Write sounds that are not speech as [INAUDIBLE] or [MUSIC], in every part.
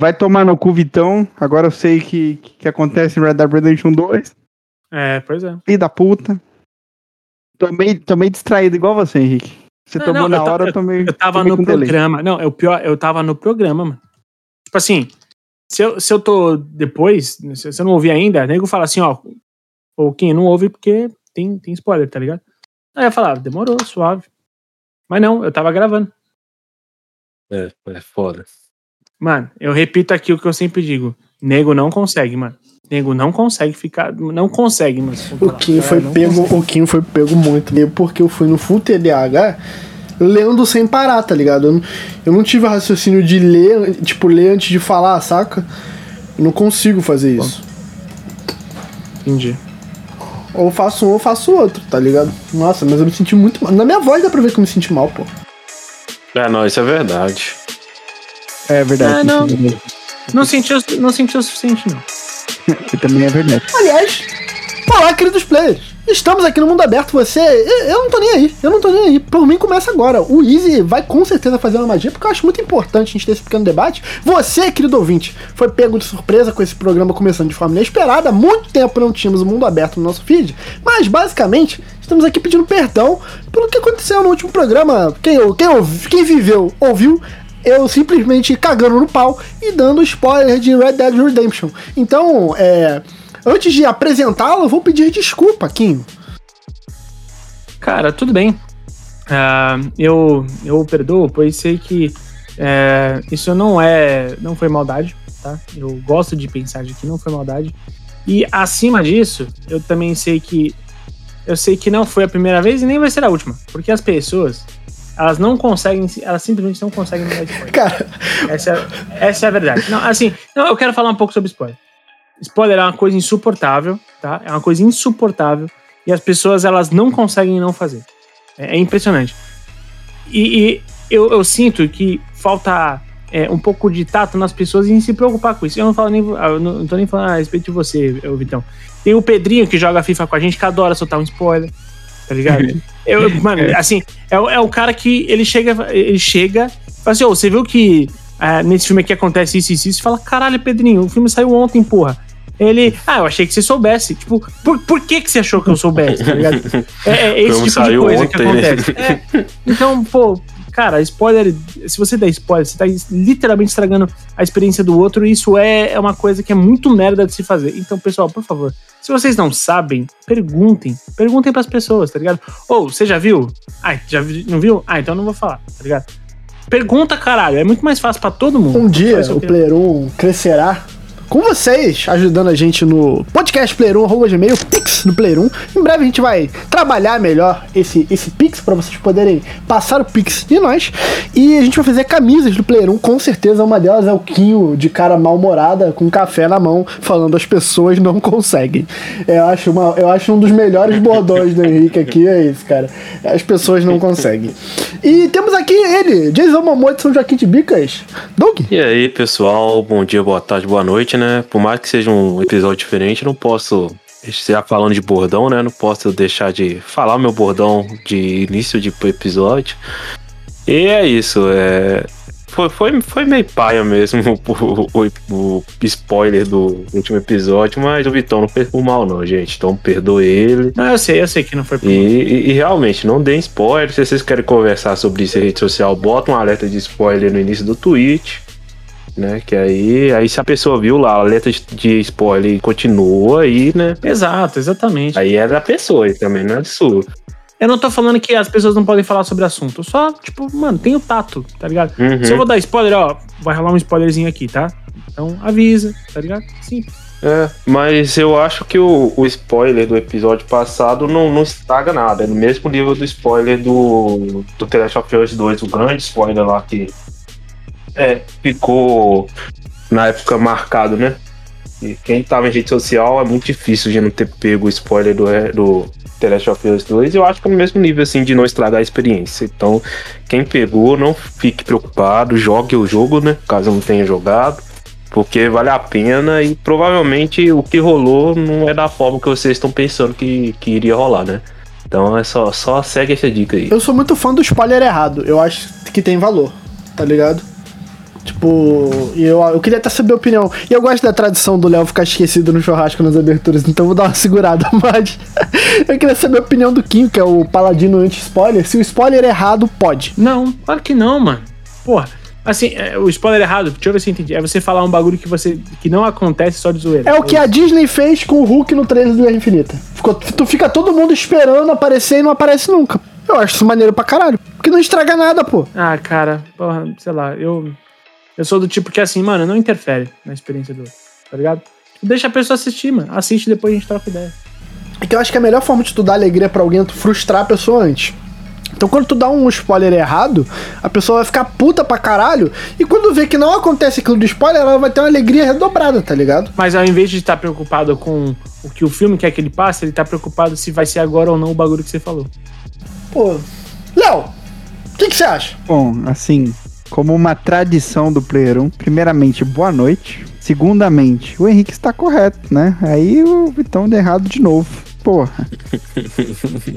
Vai tomar no cu, Vitão. Agora eu sei que, que acontece em Red Dead Redemption 2. É, pois é. Filho da puta. Tomei, tomei distraído igual você, Henrique. Você Não, tomou não, na eu hora, eu tomei. Eu tava tomei no com delay. programa. Não, é o pior, eu tava no programa, mano. Tipo assim, se eu, se eu tô depois, se se eu não ouvi ainda, nego fala assim, ó. Ou quem não ouve porque tem, tem spoiler, tá ligado? Aí eu falava, demorou, suave. Mas não, eu tava gravando. É, é foda. Mano, eu repito aqui o que eu sempre digo. Nego não consegue, mano. Nego não consegue ficar. Não consegue, mano. O Kim foi Não pego, consegue. o Kim foi pego muito. E Porque eu fui no Full TDAH lendo sem parar, tá ligado? Eu não, eu não tive raciocínio de ler, tipo, ler antes de falar, saca? Eu não consigo fazer isso. Entendi. Ou faço um ou faço outro, tá ligado? Nossa, mas eu me senti muito mal. Na minha voz dá pra ver que eu me senti mal, pô. É, não, isso é verdade. É verdade. Ah, não. [LAUGHS] Não sentiu, não sentiu o suficiente, não. Também é verdade. Aliás, olá, queridos players. Estamos aqui no mundo aberto, você. Eu, eu não tô nem aí, eu não tô nem aí. Por mim, começa agora. O Easy vai com certeza fazer uma magia, porque eu acho muito importante a gente ter esse pequeno debate. Você, querido ouvinte, foi pego de surpresa com esse programa começando de forma inesperada. Há muito tempo não tínhamos o mundo aberto no nosso feed, mas basicamente estamos aqui pedindo perdão pelo que aconteceu no último programa. Quem, quem, quem viveu, ouviu. Eu simplesmente cagando no pau e dando spoiler de Red Dead Redemption. Então, é. Antes de apresentá-lo, eu vou pedir desculpa, Kim. Cara, tudo bem. Ah, eu, eu perdoo, pois sei que é, isso não é. não foi maldade, tá? Eu gosto de pensar de que não foi maldade. E acima disso, eu também sei que. Eu sei que não foi a primeira vez e nem vai ser a última. Porque as pessoas, elas não conseguem. se- Elas simplesmente não conseguem me dar spoiler. Cara, Essa, é- essa é a verdade. Não, assim, não, eu quero falar um pouco sobre spoiler. Spoiler é uma coisa insuportável, tá? É uma coisa insuportável e as pessoas elas não conseguem não fazer. É, é impressionante. E, e eu, eu sinto que falta é, um pouco de tato nas pessoas em se preocupar com isso. Eu não falo nem, ah, eu não, não tô nem falando a respeito de você, eu, Vitão. Tem o Pedrinho que joga FIFA com a gente que adora soltar um spoiler, tá ligado? [LAUGHS] Eu, [LAUGHS] mano, assim, é, o- é o cara que ele chega, ele chega, fala assim, ô, você viu que ah, nesse filme aqui acontece isso e isso, e isso? Você fala, caralho, Pedrinho, o filme saiu ontem, porra. Ele, ah, eu achei que você soubesse. Tipo, por, por que, que você achou que eu soubesse, tá ligado? [LAUGHS] É, é esse filme tipo de coisa que ontem, né? acontece. É, então, pô, cara, spoiler, se você der spoiler, você tá literalmente estragando a experiência do outro, e isso é, é uma coisa que é muito merda de se fazer. Então, pessoal, por favor, se vocês não sabem, perguntem. Perguntem pras pessoas, tá ligado? Ou, você já viu? Ah, já vi- não viu? Ah, então não vou falar, tá ligado? Pergunta, caralho, é muito mais fácil pra todo mundo. um dia Faz o Player 1 crescerá com vocês, ajudando a gente no podcast Player 1, arroba gmail, Pix do Player 1. Em breve a gente vai trabalhar melhor esse, esse Pix para vocês poderem passar o Pix de nós. E a gente vai fazer camisas do Player 1, com certeza uma delas é o Quinho de cara mal-humorada com café na mão, falando as pessoas não conseguem. Eu acho, uma, eu acho um dos melhores bordões do Henrique aqui, é isso, cara. As pessoas não conseguem. E temos aqui ele, Jason Momoa de São Joaquim de Bicas. Doug? E aí, pessoal, bom dia, boa tarde, boa noite, né? Por mais que seja um episódio diferente, não posso estar falando de bordão, né? Não posso deixar de falar meu bordão de início de episódio. E é isso, é. Foi, foi, foi meio paia mesmo [LAUGHS] o, o- o spoiler do último episódio, mas o Vitão não fez por mal, não, gente. Então perdoe ele. Não, eu sei, eu sei que não foi por E, e- e realmente, não deem spoiler. Se vocês querem conversar sobre isso em rede social, bota um alerta de spoiler no início do tweet. Né? Que aí, aí se a pessoa viu lá, alerta de, de spoiler e continua aí, né? Exato, exatamente. Aí é da pessoa e também, não é sua. Eu não tô falando que as pessoas não podem falar sobre assunto. Só, tipo, mano, tem o tato, tá ligado? Uhum. Se eu vou dar spoiler, ó, vai rolar um spoilerzinho aqui, tá? Então avisa, tá ligado? Sim. É, mas eu acho que o, o spoiler do episódio passado não, não estraga nada. É no mesmo nível do spoiler do, do The Last of Us 2, o grande spoiler lá que é, ficou na época marcado, né? E quem tava em rede social é muito difícil de não ter pego o spoiler do, do The Last of Us 2. Eu acho que é no mesmo nível assim de não estragar a experiência. Então, quem pegou, não fique preocupado, jogue o jogo, né? Caso não tenha jogado porque vale a pena e provavelmente o que rolou não é da forma que vocês estão pensando que, que iria rolar, né? Então é só, só segue essa dica aí. Eu sou muito fã do spoiler errado. Eu acho que tem valor, tá ligado? Tipo, eu, eu queria até saber a opinião. E eu gosto da tradição do Léo ficar esquecido no churrasco nas aberturas, então vou dar uma [LAUGHS] segurada, mas eu queria saber a opinião do Kim, que é o paladino anti-spoiler. Se o spoiler é errado, pode. Não, claro que não, mano. Porra. Assim, é, o spoiler errado, deixa eu ver se eu entendi. É você falar um bagulho que você que não acontece só de zoeira. É o que a Disney fez com o Hulk no trailer do Guerra Infinita. Ficou, tu fica todo mundo esperando aparecer e não aparece nunca. Eu acho isso maneiro pra caralho. Porque não estraga nada, pô. Ah, cara, porra, sei lá, eu. Eu sou do tipo que assim, mano, não interfere na experiência do outro, tá ligado? Deixa a pessoa assistir, mano. Assiste e depois a gente troca ideia. É que eu acho que a melhor forma de tu dar alegria pra alguém é tu frustrar a pessoa antes. Então quando tu dá um spoiler errado, a pessoa vai ficar puta pra caralho. E quando vê que não acontece aquilo do spoiler, ela vai ter uma alegria redobrada, tá ligado? Mas ao invés de estar preocupado com o que o filme quer que ele passe, ele tá preocupado se vai ser agora ou não o bagulho que você falou. Pô. Léo, o que que você acha? Bom, assim, como uma tradição do Player 1, primeiramente, boa noite. Segundamente, o Henrique está correto, né? Aí o Vitão deu errado de novo. Porra.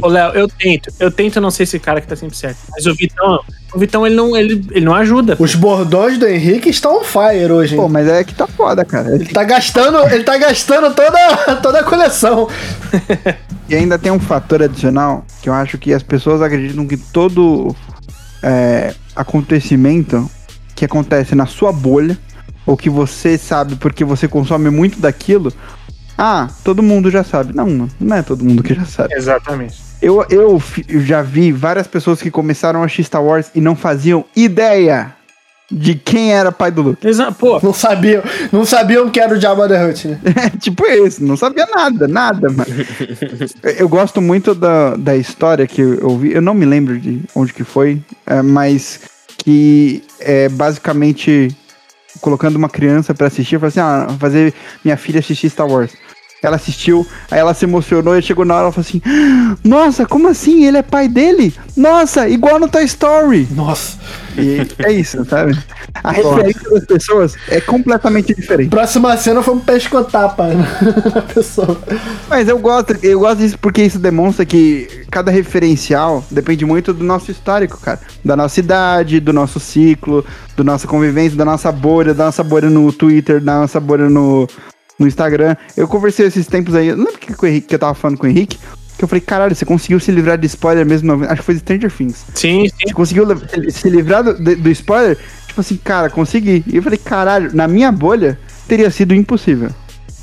Ô, Léo, eu tento. Eu tento não ser esse cara que tá sempre certo. Mas o Vitão, o Vitão, ele não, ele, ele não ajuda. Os bordões do Henrique estão on fire hoje. hein? Pô, mas é que tá foda, cara. Ele tá gastando, ele tá gastando toda, toda a coleção. [LAUGHS] E ainda tem um fator adicional que eu acho que as pessoas acreditam que todo é, acontecimento que acontece na sua bolha, ou que você sabe porque você consome muito daquilo, ah, todo mundo já sabe. Não, não é todo mundo que já sabe. Exatamente. Eu, eu, já vi várias pessoas que começaram a assistir Star Wars e não faziam ideia de quem era pai do Luke. Exa pô, Não sabiam, não sabiam que era o Jabba the Hutt, né? [LAUGHS] É tipo isso, não sabia nada, nada, mano. Eu- [LAUGHS] Eu gosto muito da, da história que eu vi, eu não me lembro de onde que foi, é, mas que é basicamente colocando uma criança pra assistir, assim, ah, vou fazer minha filha assistir Star Wars. Ela assistiu, aí ela se emocionou e chegou na hora e falou assim: Nossa, como assim? Ele é pai dele? Nossa, igual no Toy Story. Nossa. E é isso, sabe? A referência das pessoas é completamente diferente. Próxima cena foi um pescotapa na [LAUGHS] pessoa. Mas eu gosto, eu gosto disso porque isso demonstra que cada referencial depende muito do nosso histórico, cara. Da nossa idade, do nosso ciclo, da nossa convivência, da nossa bolha, da nossa bolha no Twitter, da nossa bolha no, no Instagram. Eu conversei esses tempos aí, lembra que, que, o Henrique- que eu tava falando com o Henrique? Que eu falei, caralho, você conseguiu se livrar de spoiler mesmo? Acho que foi Stranger Things. sim, sim. Você conseguiu se livrar do, do- spoiler? Tipo assim, cara, consegui. E eu falei, caralho, na minha bolha teria sido impossível.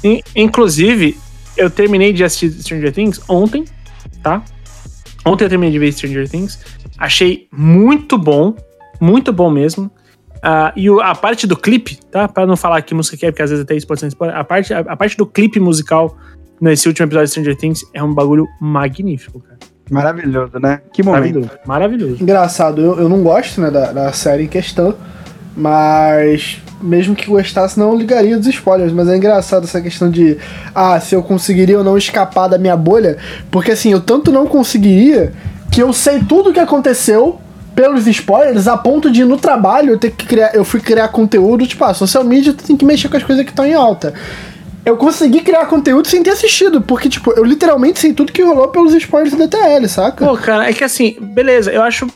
In- Inclusive, eu terminei de assistir Stranger Things ontem, tá? Ontem eu terminei de ver Stranger Things. Achei muito bom, muito bom mesmo. Ah, e o- a parte do clipe, tá? Pra não falar que música que é, porque às vezes até isso pode ser spoiler. A parte, a, a parte do clipe musical nesse último episódio de Stranger Things é um bagulho magnífico, cara. Maravilhoso, né? Que momento. Maravilhoso. Maravilhoso. Engraçado, eu, eu não gosto né, da, da série em questão, mas mesmo que gostasse, não ligaria dos spoilers. Mas é engraçado essa questão de, ah, se eu conseguiria ou não escapar da minha bolha, porque assim, eu tanto não conseguiria que eu sei tudo o que aconteceu pelos spoilers a ponto de no trabalho eu ter que criar, eu fui criar conteúdo, tipo, ah, social media tu tem que mexer com as coisas que estão em alta. Eu consegui criar conteúdo sem ter assistido, porque, tipo, eu literalmente sei tudo que rolou pelos spoilers da TL, saca? Pô, cara, é que assim, beleza, eu acho.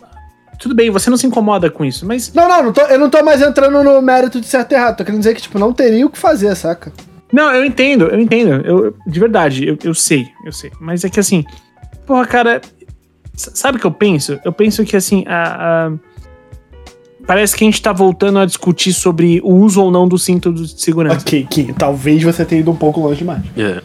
Tudo bem, você não se incomoda com isso, mas. Não, não, não tô- eu não tô mais entrando no mérito de certo e errado. Tô querendo dizer que, tipo, não teria o que fazer, saca? Não, eu entendo, eu entendo. Eu, de verdade, eu, eu sei, eu sei. Mas é que assim, porra, cara, sabe o que eu penso? Eu penso que assim, a, a- parece que a gente tá voltando a discutir sobre o uso ou não do cinto de segurança. Ok, Kim, talvez você tenha ido um pouco longe demais. É.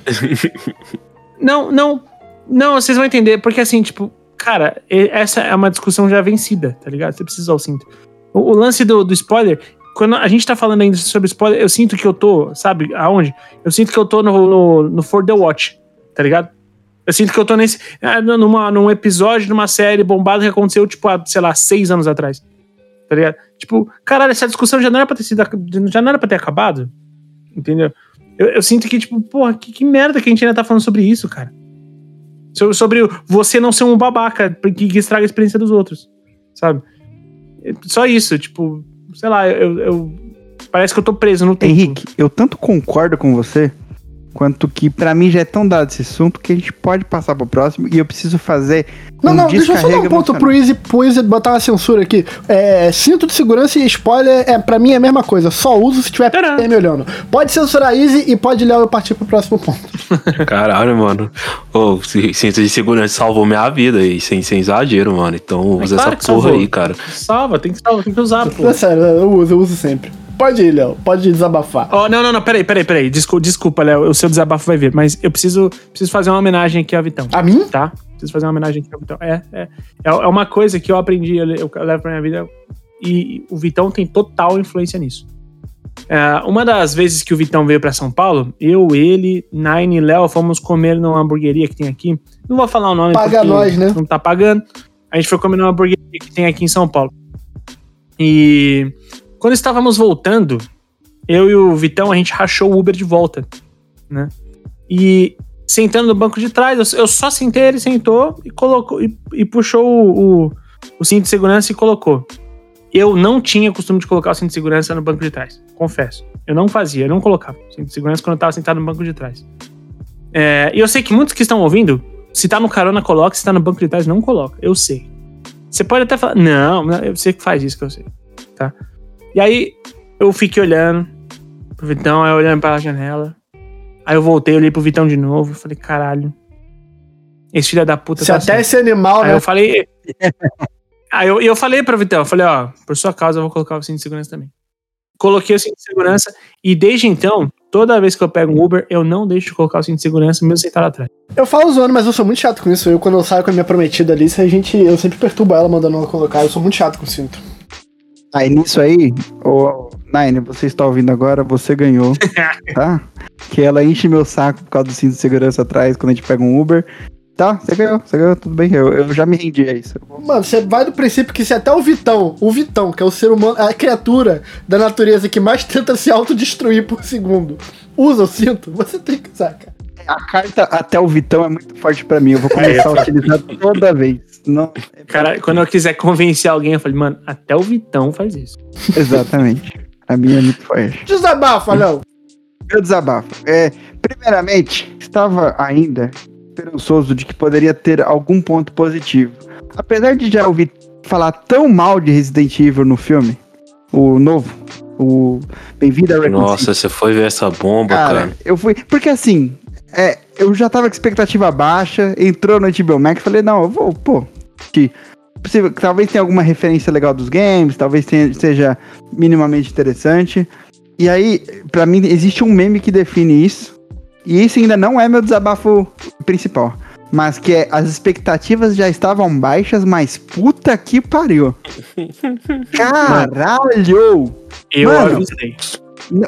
[LAUGHS] Não, não, não, vocês vão entender, porque assim, tipo, cara, essa é uma discussão já vencida, tá ligado? Você precisa usar o cinto. O, o lance do, do spoiler, quando a gente tá falando ainda sobre spoiler, eu sinto que eu tô, sabe aonde? Eu sinto que eu tô no, no, no For the Watch, tá ligado? Eu sinto que eu tô nesse. ah, Numa, num episódio, numa série bombada que aconteceu, tipo, há, sei lá, seis anos atrás. Tá ligado? Tipo, caralho, essa discussão já não era pra ter sido. Já não era pra ter acabado. Entendeu? Eu, eu sinto que, tipo, porra, que, que merda que a gente ainda tá falando sobre isso, cara. So- Sobre você não ser um babaca que, que estraga a experiência dos outros. Sabe? É Só isso, tipo, sei lá, eu. eu- parece que eu tô preso no tempo. Henrique, eu tanto concordo com você, quanto que pra mim já é tão dado esse assunto que a gente pode passar pro próximo e eu preciso fazer Não, um não, deixa eu só dar um ponto pro Easy, pro Easy botar uma censura aqui. É, cinto de segurança e spoiler, é, pra mim é a mesma coisa. Só uso se tiver Tcharam. Me olhando. Pode censurar Easy e pode Léo eu partir pro próximo ponto. [LAUGHS] Caralho, mano. C- cinto de segurança salvou minha vida aí, sem, sem exagero, mano. Então usa claro essa porra salvou. aí, cara. Salva, tem que salvar, tem que usar, pô. É sério, eu uso, eu uso sempre. Pode ir, Léo. Pode desabafar. Ó, não, não, não, peraí, peraí, peraí. Desculpa, desculpa, Léo, o seu desabafo vai vir, mas eu preciso, preciso fazer uma homenagem aqui ao Vitão. A mim? Tá? Preciso fazer uma homenagem aqui ao Vitão. É, é, é é uma coisa que eu aprendi, eu, eu levo pra minha vida, e o Vitão tem total influência nisso. É, uma das vezes que o Vitão veio pra São Paulo, eu, ele, Nine e Léo fomos comer numa hamburgueria que tem aqui. Não vou falar o nome Paga nós, né? não tá pagando. A gente foi comer numa hamburgueria que tem aqui em São Paulo. E quando estávamos voltando, eu e o Vitão, a gente rachou o Uber de volta, né? E sentando no banco de trás, eu, só sentei, ele sentou e colocou e, e puxou o, o, o cinto de segurança e colocou. Eu não tinha costume de colocar o cinto de segurança no banco de trás, confesso. Eu não fazia, eu não colocava o cinto de segurança quando eu tava sentado no banco de trás. É, e eu sei que muitos que estão ouvindo, se tá no carona, coloca, se tá no banco de trás, não coloca. Eu sei. Você pode até falar, não, sei que faz isso que eu sei, tá? E aí eu fiquei olhando pro Vitão, aí olhando pra janela. Aí eu voltei, olhei pro Vitão de novo, falei, caralho. Esse filho da puta Se tá até certo. esse animal, Aí né? eu falei. [LAUGHS] aí eu, eu falei pro Vitão, eu falei, ó, por sua causa eu vou colocar o cinto de segurança também. Coloquei o cinto de segurança e desde então, toda vez que eu pego um Uber, eu não deixo de colocar o cinto de segurança mesmo sentado atrás. Eu falo zoando, mas eu sou muito chato com isso. Eu, quando eu saio com a minha prometida ali, se a gente, eu sempre perturbo ela mandando ela colocar. Eu sou muito chato com o cinto. Aí nisso aí, ô Nine, você está ouvindo agora, você ganhou, [LAUGHS] tá? Que ela enche meu saco por causa do cinto de segurança atrás quando a gente pega um Uber. Tá, você ganhou, você ganhou, tudo bem, eu, eu já me rendi a isso. Mano, você vai do princípio que se até o Vitão, o Vitão, que é o ser humano, a criatura da natureza que mais tenta se autodestruir por segundo, usa o cinto, você tem que usar, cara. A carta até o Vitão é muito forte pra mim, eu vou começar a utilizar toda vez. Não, Cara, quando eu quiser convencer alguém, eu falei, mano, até o Vitão faz isso. exatamente. A minha é muito forte. Desabafa, não. Meu desabafo. É, primeiramente, estava ainda esperançoso de que poderia ter algum ponto positivo. Apesar de já ouvir falar tão mal de Resident Evil no filme, o novo, o Bem-vindo a Raccoon Nossa, você foi ver essa bomba, Cara, cara. eu fui. Porque assim, é, eu já tava com expectativa baixa, entrou no HBO Max, falei, não, eu vou, pô. Que, possível, talvez tenha alguma referência legal dos games, talvez tenha- seja minimamente interessante. E aí, pra mim, existe um meme que define isso. E isso ainda não é meu desabafo principal. Mas que é, as expectativas já estavam baixas, mas puta que pariu. [LAUGHS] Caralho! Eu Mano. avisei.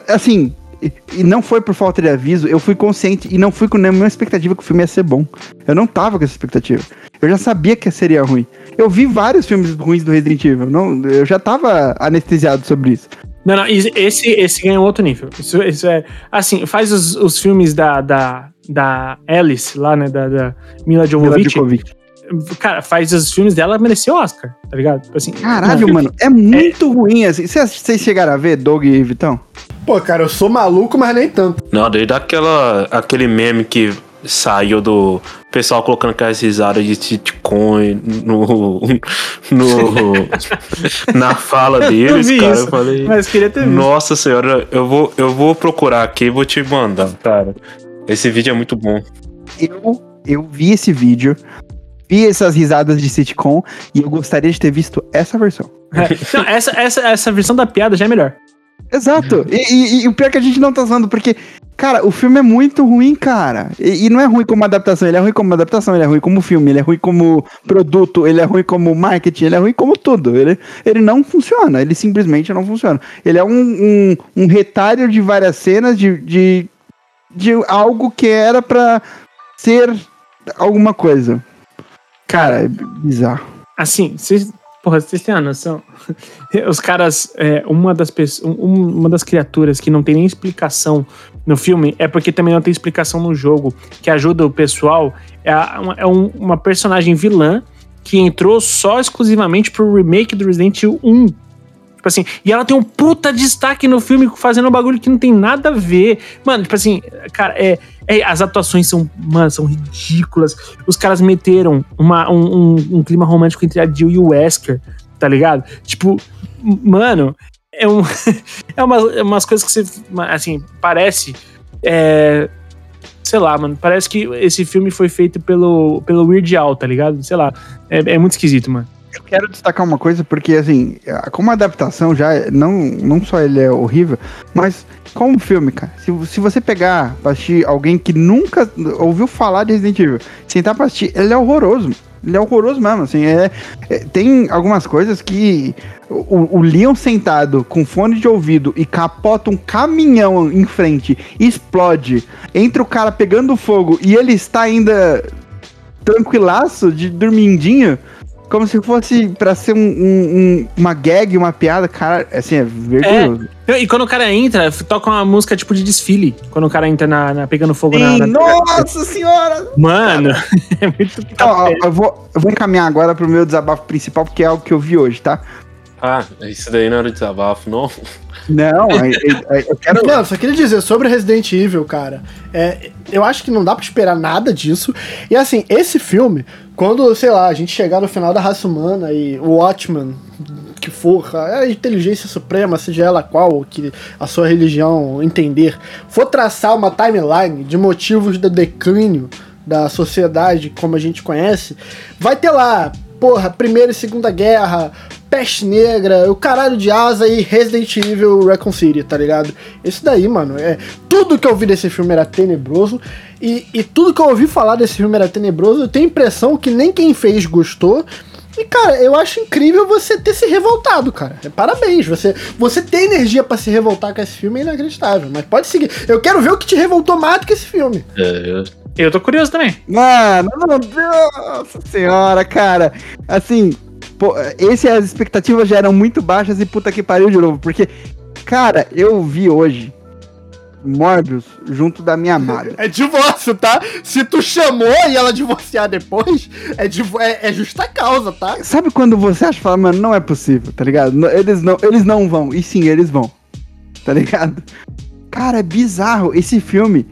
Assim, e, e não foi por falta de aviso, eu fui consciente e não fui com nenhuma expectativa que o filme ia ser bom. Eu não tava com essa expectativa. Eu já sabia que seria ruim. Eu vi vários filmes ruins do Resident Evil. Não, eu já tava anestesiado sobre isso. Não, não, esse, esse ganha outro nível. Isso, isso é. Assim, faz os, os filmes da, da, da Alice lá, né? Da, da Mila Mila Jovovich. Djokovic. Cara, faz os filmes dela, mereceu Oscar, tá ligado? Tipo Assim, Caralho, mano, é muito ruim assim. Vocês vocês chegaram a ver, Doug e Vitão? Pô, cara, eu sou maluco, mas nem tanto. Não, desde aquela, aquele meme que saiu do pessoal colocando aquelas risadas de sitcom no, no, [LAUGHS] na fala deles, cara. isso, Eu falei, Mas queria ter visto. nossa senhora, eu vou, eu vou procurar aqui e vou te mandar, cara. Esse vídeo é muito bom. Eu, eu vi esse vídeo, vi essas risadas de sitcom e eu gostaria de ter visto essa versão. É. Não, essa, essa, essa versão da piada já é melhor. Exato. E, e- e o pior é que a gente não tá usando, porque, cara, o filme é muito ruim, cara. E, e não é ruim como adaptação, ele é ruim como adaptação, ele é ruim como filme, ele é ruim como produto, ele é ruim como marketing, ele é ruim como tudo. Ele, ele não funciona, ele simplesmente não funciona. Ele é um, um, um retalho de várias cenas de, de, de algo que era pra ser alguma coisa. Cara, é bizarro. Assim, vocês. Porra, vocês têm a noção? [LAUGHS] Os caras. é, uma, das uma das criaturas que não tem nem explicação no filme é porque também não tem explicação no jogo, que ajuda o pessoal. É, uma, é um- uma personagem vilã que entrou só exclusivamente pro remake do Resident Evil 1. Tipo assim, e ela tem um puta destaque no filme fazendo um bagulho que não tem nada a ver. Mano, tipo assim, cara, é, é as atuações são, mano, são ridículas. Os caras meteram uma, um, um, um clima romântico entre a Jill e o Wesker, tá ligado? Tipo, mano, é, um, [LAUGHS] é, uma, é umas coisas que você, assim, parece. É, sei lá, mano, parece que esse filme foi feito pelo, pelo Weird Al, tá ligado? Sei lá, é, é muito esquisito, mano. Eu quero destacar uma coisa, porque assim, como adaptação já, não, não só ele é horrível, mas como filme, cara, se, se você pegar pra assistir alguém que nunca ouviu falar de Resident Evil, sentar pra assistir, ele é horroroso. Ele é horroroso mesmo, assim, é, é tem algumas coisas que o, o, Leon sentado com fone de ouvido e capota um caminhão em frente, explode, entra o cara pegando fogo e ele está ainda tranquilaço de dormindinho, como se fosse pra ser um, um, uma gag, uma piada, cara, assim, é vergonhoso. É. E quando o cara entra, toca uma música tipo de desfile. Quando o cara entra na, na pegando fogo Sim, na, na, Nossa senhora! Mano, [LAUGHS] é muito. Ó, eu, vou, eu vou encaminhar agora pro meu desabafo principal, porque é algo que eu vi hoje, tá? Ah, isso daí não era desabafo, não? Não, [LAUGHS] eu quero. Não, só queria dizer sobre Resident Evil, cara. É, eu acho que não dá pra esperar nada disso. E assim, esse filme, quando, sei lá, a gente chegar no final da raça humana e o Watchman, que for, a inteligência suprema, seja ela qual, que a sua religião entender, for traçar uma timeline de motivos do declínio da sociedade como a gente conhece, vai ter lá, porra, Primeira e Segunda Guerra, Peste Negra, o caralho de asa e Resident Evil Recon City, tá ligado? Isso daí, mano, é. Tudo que eu vi desse filme era tenebroso. E, e tudo que eu ouvi falar desse filme era tenebroso. Eu tenho a impressão que nem quem fez gostou. E, cara, eu acho incrível você ter se revoltado, cara. Parabéns. Você, você ter energia para se revoltar com esse filme é inacreditável. Mas pode seguir. Eu quero ver o que te revoltou mais do que esse filme. É, eu... eu tô curioso também. Mano, meu Deus senhora, cara. Assim, Pô, esse as expectativas já eram muito baixas e puta que pariu de novo. Porque, cara, eu vi hoje Morbius junto da minha amada. É divórcio, tá? Se tu chamou e ela divorciar depois, é, é, é, justa causa, tá? Sabe quando você acha, fala, mano, não é possível, tá ligado? Eles não, eles não vão. E sim, eles vão. Tá ligado? Cara, é bizarro. Esse filme,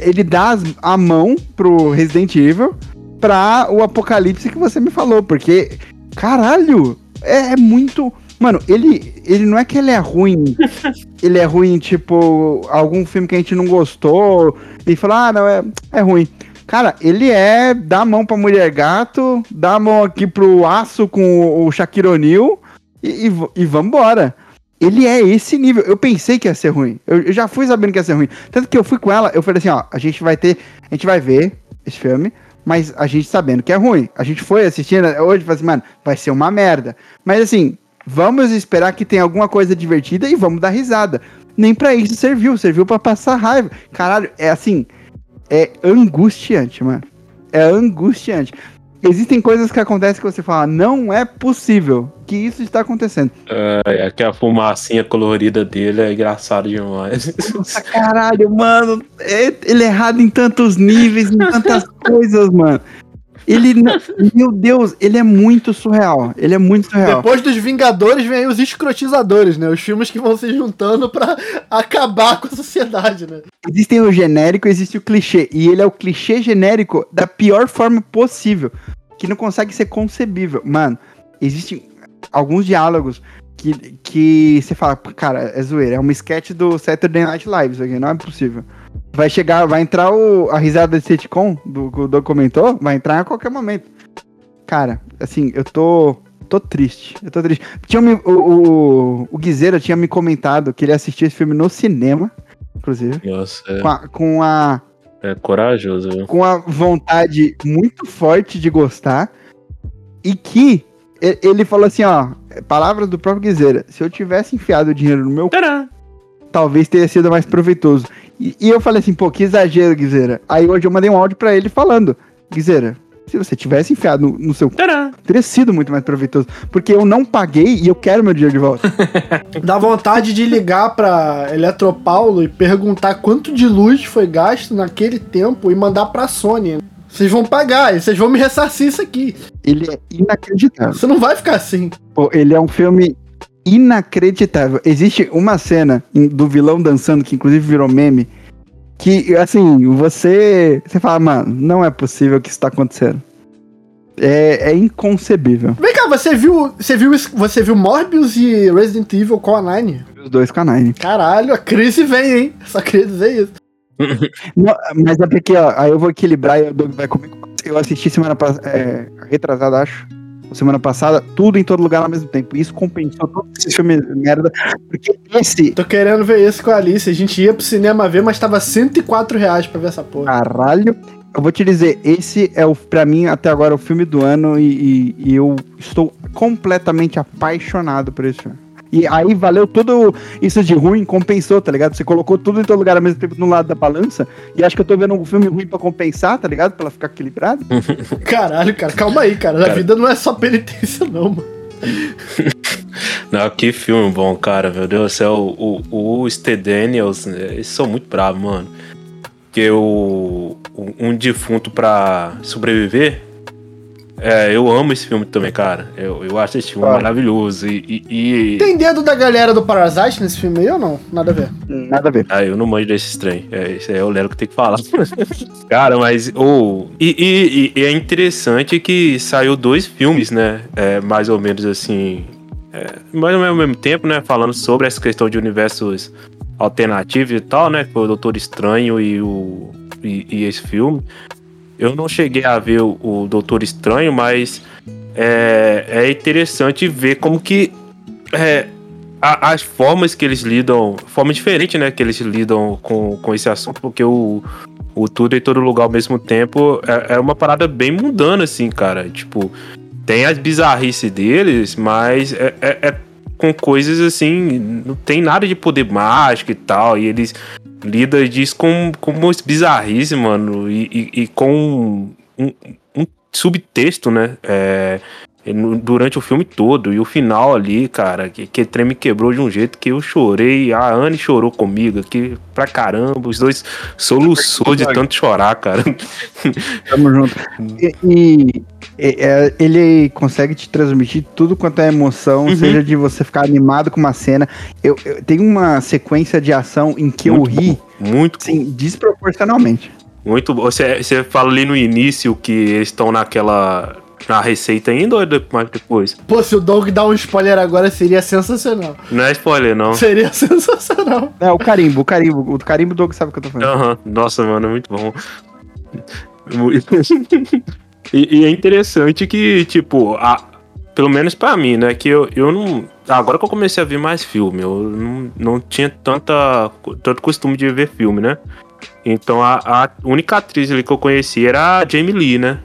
ele dá a mão pro Resident Evil pra o apocalipse que você me falou, porque Caralho! É, é, muito. Mano, ele, ele não é que ele é ruim. [LAUGHS] ele é ruim, tipo, algum filme que a gente não gostou. E fala, ah, não, é, é ruim. Cara, ele é. Dá a mão pra mulher gato, dá a mão aqui pro aço com o Shaquille O'Neal e, e, e vambora. Ele é esse nível. Eu pensei que ia ser ruim. Eu, eu, já fui sabendo que ia ser ruim. Tanto que eu fui com ela, eu falei assim, ó, a gente vai ter. A gente vai ver esse filme mas a gente sabendo que é ruim. A gente foi assistindo hoje e assim, mano, vai ser uma merda. Mas assim, vamos esperar que tenha alguma coisa divertida e vamos dar risada. Nem para isso serviu, serviu para passar raiva. Caralho, é assim, é angustiante, mano. É angustiante existem coisas que acontecem que você fala, não é possível que isso está acontecendo. É, é a fumacinha colorida dele é engraçado demais. Nossa, caralho, mano. É, ele é errado em tantos níveis, em tantas [LAUGHS] coisas, mano. Ele, meu Deus, ele é muito surreal. Ele é muito surreal. Depois dos Vingadores vem aí os escrotizadores, né? Os filmes que vão se juntando para acabar com a sociedade, né? Existem o genérico, existe o clichê. E ele é o clichê genérico da pior forma possível. Que não consegue ser concebível. Mano, existem alguns diálogos que, que você fala, cara, é zoeira. É uma sketch do Saturday Night Live, isso aqui, não é possível. Vai chegar, vai entrar o, a risada de sitcom do que o Doug comentou, vai entrar a qualquer momento. Cara, assim, eu tô. tô triste. Eu tô triste. Tinha me, o, o, o Guizeira tinha me comentado que ele assistiu esse filme no cinema, inclusive. Nossa, é. Com a. Com a é corajoso, viu? Com a vontade muito forte de gostar. E que ele falou assim, ó, palavras do próprio Guizeira, se eu tivesse enfiado o dinheiro no meu Tcharam! talvez teria sido mais proveitoso. E, e, eu falei assim, pô, que exagero, Guizeira. Aí hoje eu mandei um áudio para ele falando, Guizeira, se você tivesse enfiado no, no seu Tcharam! teria sido muito mais proveitoso. Porque eu não paguei e eu quero meu dinheiro de volta. [LAUGHS] Dá vontade de ligar pra Eletropaulo e perguntar quanto de luz foi gasto naquele tempo e mandar pra Sony. Vocês vão pagar, vocês vão me ressarcir isso aqui. Ele é inacreditável. Você não vai ficar assim. Pô, ele é um filme inacreditável. Existe uma cena do vilão dançando, que inclusive virou meme, que, assim, você. Você fala, mano, não é possível que isso tá acontecendo. É, é inconcebível. Vem cá, você viu, você viu, você viu Morbius e Resident Evil com a Nine? Os dois canais. Caralho, a crise vem, hein? [LAUGHS] Só queria dizer isso. [LAUGHS] Não, mas é porque, ó, aí eu vou equilibrar e o Doug vai comigo. Eu assisti semana passada, é, retrasada, acho. Semana passada, tudo em todo lugar ao mesmo tempo. Isso compensou todos esses filmes merda. Porque esse, Tô querendo ver esse com a Alice. A gente ia pro cinema ver, mas tava 104 reais pra ver essa porra. caralho, eu vou te dizer, esse é o, pra mim, até agora, o filme do ano e, e- e eu estou completamente apaixonado por esse filme. E aí valeu tudo isso de ruim, compensou, tá ligado? Você colocou tudo em todo lugar ao mesmo tempo no lado da balança. E acho que eu tô vendo um filme ruim pra compensar, tá ligado? Pra ela ficar equilibrada. [LAUGHS] Caralho, cara, calma aí, cara. A Cara. vida não é só penitência, não, mano. [LAUGHS] Não, que filme bom, cara, meu Deus do céu. O, o, o St. Daniels, né, eles são muito bravos, mano. Porque o, o- um defunto pra sobreviver. É, eu amo esse filme também, cara. Eu, eu acho esse filme Ah. maravilhoso. E, e- e- Tem dedo da galera do Parasite nesse filme aí ou não? Nada a ver. Nada a ver. Ah, eu não manjo desse trem. É, isso aí é o Lero que tem que falar. [LAUGHS] Cara, mas. Oh, e, e- e é interessante que saiu dois filmes, né? É, mais ou menos assim. é, mais ou menos ao mesmo tempo, né? Falando sobre essa questão de universos alternativos e tal, né? Que foi o Doutor Estranho e, o, e, e esse filme. Eu não cheguei a ver o, o Doutor Estranho, mas é, é interessante ver como que. é, a- as formas que eles lidam, forma diferente, né, que eles lidam com, com esse assunto, porque o, o tudo em todo lugar ao mesmo tempo é, é uma parada bem mundana, assim, cara. Tipo, tem as bizarrices deles, mas é, é- é com coisas assim, não tem nada de poder mágico e tal, e eles lidam disso com, com umas bizarrices, mano, e, e- e com um, um subtexto, né, é, durante o filme todo. E o final ali, cara, que, que trem me quebrou de um jeito que eu chorei. A Anne chorou comigo aqui pra caramba. Os dois soluçou de tanto chorar, cara. Tamo junto. [LAUGHS] E, ele consegue te transmitir tudo quanto é emoção, Uhum. seja de você ficar animado com uma cena. Eu, eu- tem uma sequência de ação em que Muito eu ri, Muito, assim, desproporcionalmente. muito bom. Você, você fala ali no início que eles estão naquela. Na receita ainda ou é de- mais depois? Pô, se o Doug dar um spoiler agora seria sensacional. Não é spoiler, não. Seria [LAUGHS] sensacional. É, o carimbo, o carimbo. O carimbo, o Doug sabe o que eu tô falando. Aham, Nossa, mano, é muito bom. [LAUGHS] E, e é interessante que, tipo, a- pelo menos pra mim, né? Que eu, eu não. Agora que eu comecei a ver mais filme, eu não, não tinha tanta, tanto costume de ver filme, né? Então a, a única atriz ali que eu conheci era a Jamie Lee, né?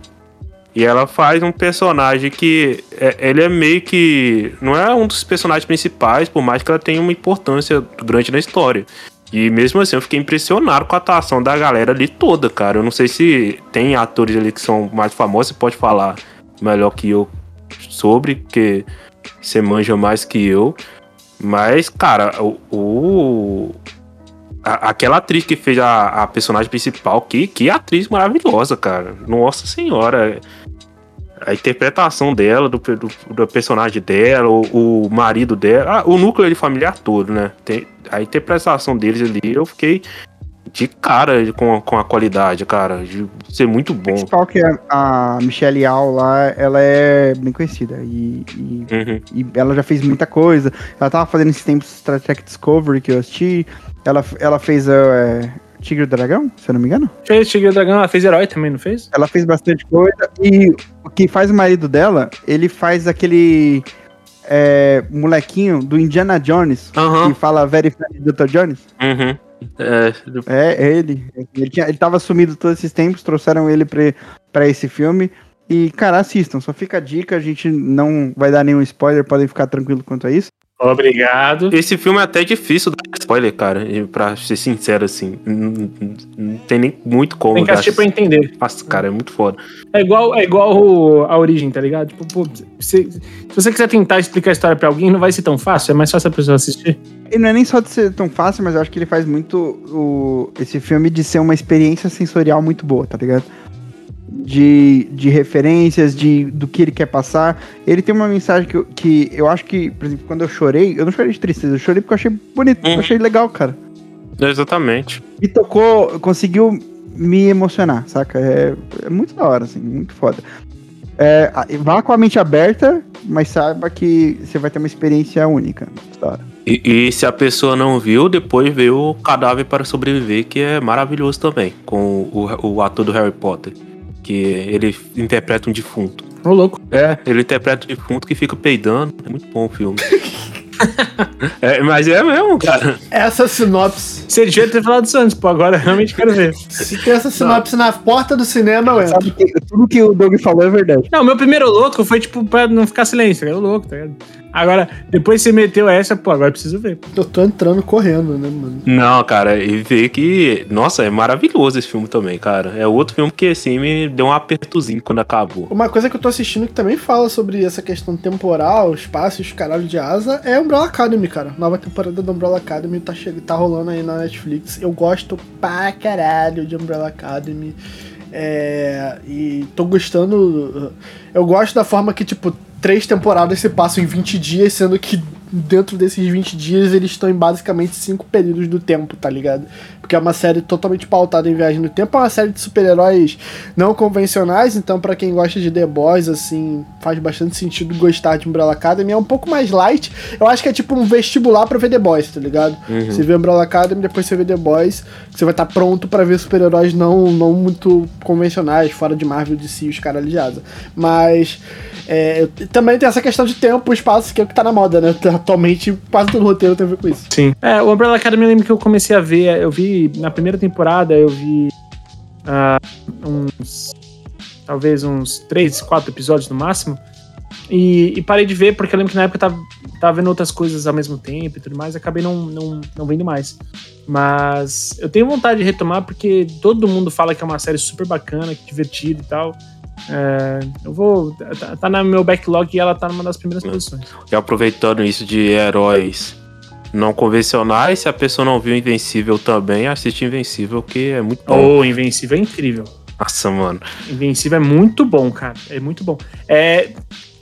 E ela faz um personagem que. é- ele é meio que. Não é um dos personagens principais, por mais que ela tenha uma importância grande na história. E mesmo assim, eu fiquei impressionado com a atuação da galera ali toda, cara. Eu não sei se tem atores ali que são mais famosos, você pode falar melhor que eu sobre, porque você manja mais que eu. Mas, cara, o. o- a- aquela atriz que fez a, a personagem principal, que, que atriz maravilhosa, cara. Nossa senhora. A interpretação dela, do, do, do personagem dela, o, o marido dela, ah, o núcleo de familiar todo, né? Tem, a interpretação deles ali, eu fiquei de cara com, a- com a qualidade, cara. De ser muito bom. principal que é a Michelle Yeoh lá, ela é bem conhecida. E, e, Uhum. e ela já fez muita coisa. Ela tava fazendo esses tempos Star Trek Discovery que eu assisti. Ela, ela fez é, Tigre e Dragão, se eu não me engano. Fez Tigre e Dragão, ela fez herói também, não fez? Ela fez bastante coisa. E o que faz o marido dela, ele faz aquele é, molequinho do Indiana Jones, Aham. que fala Very Funny Dr. Jones. Uhum. É, É, é ele. Ele, tinha, ele tava sumido todos esses tempos, trouxeram ele pra, pra esse filme. E, cara, assistam, só fica a dica, a gente não vai dar nenhum spoiler, podem ficar tranquilo quanto a isso. Obrigado. Esse filme é até difícil dar spoiler, cara. E pra ser sincero, assim. Não, não- tem nem muito como. Tem que assistir pra entender. Nossa, cara, é muito foda. É igual, é igual o- a origem, tá ligado? Tipo, pô, se, se você quiser tentar explicar a história pra alguém, não vai ser tão fácil, é mais fácil a pessoa assistir. E não é nem só de ser tão fácil, mas eu acho que ele faz muito o, esse filme de ser uma experiência sensorial muito boa, tá ligado? De, de referências, de, do que ele quer passar. Ele tem uma mensagem que, eu- que eu acho que, por exemplo, quando eu chorei, eu não chorei de tristeza, eu chorei porque eu achei bonito, Uhum. eu achei legal, cara. Exatamente. Me tocou, conseguiu me emocionar, saca? É, é muito da hora, assim, muito foda. É, vá com a mente aberta, mas saiba que você vai ter uma experiência única. E, e se a pessoa não viu, depois vê o Cadáver para Sobreviver, que é maravilhoso também, com o, o ator do Harry Potter. Que ele interpreta um defunto. Ô, louco. É, ele interpreta um defunto que fica peidando. É muito bom o filme. [LAUGHS] É, mas é mesmo, cara. Essa sinopse. Você devia ter falado isso antes, pô. Agora eu realmente quero ver. Se tem essa sinopse na porta do cinema, eu entro. Sabe que tudo que o Doug falou é verdade. Não, meu primeiro louco foi tipo pra não ficar silêncio, era louco, tá ligado? Agora, depois você meteu essa, pô, agora eu preciso ver. Eu tô entrando correndo, né, mano? Não, cara, e ver que. Nossa, é maravilhoso esse filme também, cara. É outro filme que, assim, me deu um apertozinho quando acabou. Uma coisa que eu tô assistindo que também fala sobre essa questão temporal, espaço e os caralho de asa é Umbrella Academy, cara. Nova temporada do Umbrella Academy tá, che- tá rolando aí na Netflix. Eu gosto pra caralho de Umbrella Academy. É, e tô gostando. Eu gosto da forma que, tipo, três temporadas se passam em 20 dias, sendo que dentro desses 20 dias eles estão em basicamente cinco períodos do tempo, tá ligado? Porque é uma série totalmente pautada em viagem no tempo, é uma série de super-heróis não convencionais, então pra quem gosta de The Boys, assim, faz bastante sentido gostar de Umbrella Academy. É um pouco mais light, eu acho que é tipo um vestibular pra ver The Boys, tá ligado? Você vê Umbrella Academy, depois você vê The Boys, você vai estar pronto pra ver super-heróis não, não muito convencionais, fora de Marvel, DC e os caras de asa. Mas é, também tem essa questão de tempo, espaço, que é o que tá na moda, né? Atualmente, quase todo roteiro tem a ver com isso. Sim. É, o Umbrella Academy eu lembro que eu comecei a ver, eu vi na primeira temporada, eu vi ah, uns. talvez uns três, quatro episódios no máximo. E, e parei de ver, porque eu lembro que na época eu tava, tava vendo outras coisas ao mesmo tempo e tudo mais, e acabei não, não, não vendo mais. Mas eu tenho vontade de retomar, porque todo mundo fala que é uma série super bacana, divertida e tal. É, eu vou. Tá, tá no meu backlog e ela tá numa das primeiras posições. E aproveitando isso de heróis não convencionais, se a pessoa não viu Invencível também, assiste Invencível, que é muito bom. O Invencível é incrível. Nossa, mano. Invencível é muito bom, cara. É muito bom. É,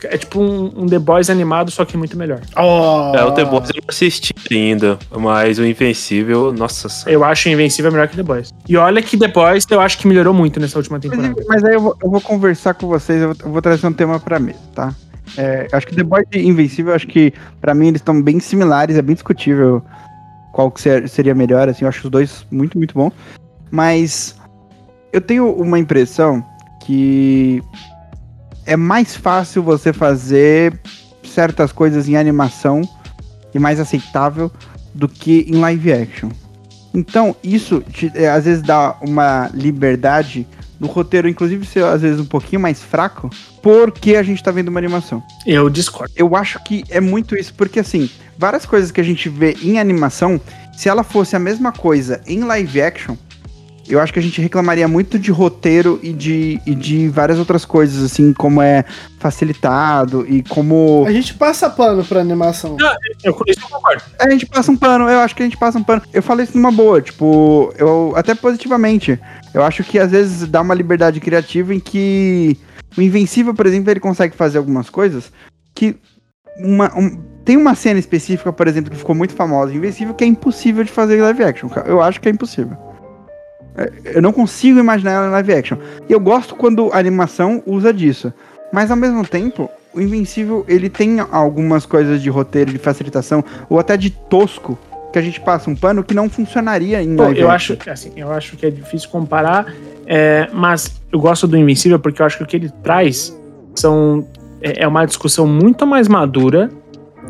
é tipo um, um The Boys animado, só que muito melhor. Oh, É, o The Boys eu não assisti ainda, mas o Invencível, nossa senhora. Eu acho Invencível melhor que The Boys. E olha que The Boys eu acho que melhorou muito nessa última temporada. Mas, mas aí eu vou, eu vou conversar com vocês, eu vou, eu vou trazer um tema pra mesa, tá? É, acho que The Boys e Invencível, acho que pra mim eles estão bem similares, é bem discutível qual que ser- seria melhor, assim, eu acho os dois muito, muito bons. Mas eu tenho uma impressão que é mais fácil você fazer certas coisas em animação e mais aceitável do que em live action. Então, isso te- é, às vezes dá uma liberdade no roteiro, inclusive ser às vezes um pouquinho mais fraco, porque a gente tá vendo uma animação. Eu discordo. Eu acho que é muito isso, porque assim, várias coisas que a gente vê em animação, se ela fosse a mesma coisa em live action, eu acho que a gente reclamaria muito de roteiro e de, e de várias outras coisas, assim, como é facilitado e como. A gente passa pano pra animação. Eu com isso eu concordo. A gente passa um pano, eu acho que a gente passa um pano. Eu falei isso numa boa, tipo, eu até positivamente. Eu acho que às vezes dá uma liberdade criativa em que o Invencível, por exemplo, ele consegue fazer algumas coisas que uma, um- tem uma cena específica, por exemplo, que ficou muito famosa, Invencível, que é impossível de fazer live action. cara. Eu acho que é impossível. É, Eu não consigo imaginar ela em live action. E eu gosto quando a animação usa disso. Mas ao mesmo tempo, o Invencível, ele tem algumas coisas de roteiro, de facilitação, ou até de tosco, que a gente passa um pano que não funcionaria em Pô, live eu action. acho, assim, eu acho que é difícil comparar, é, mas eu gosto do Invencível porque eu acho que o que ele traz são é, é uma discussão muito mais madura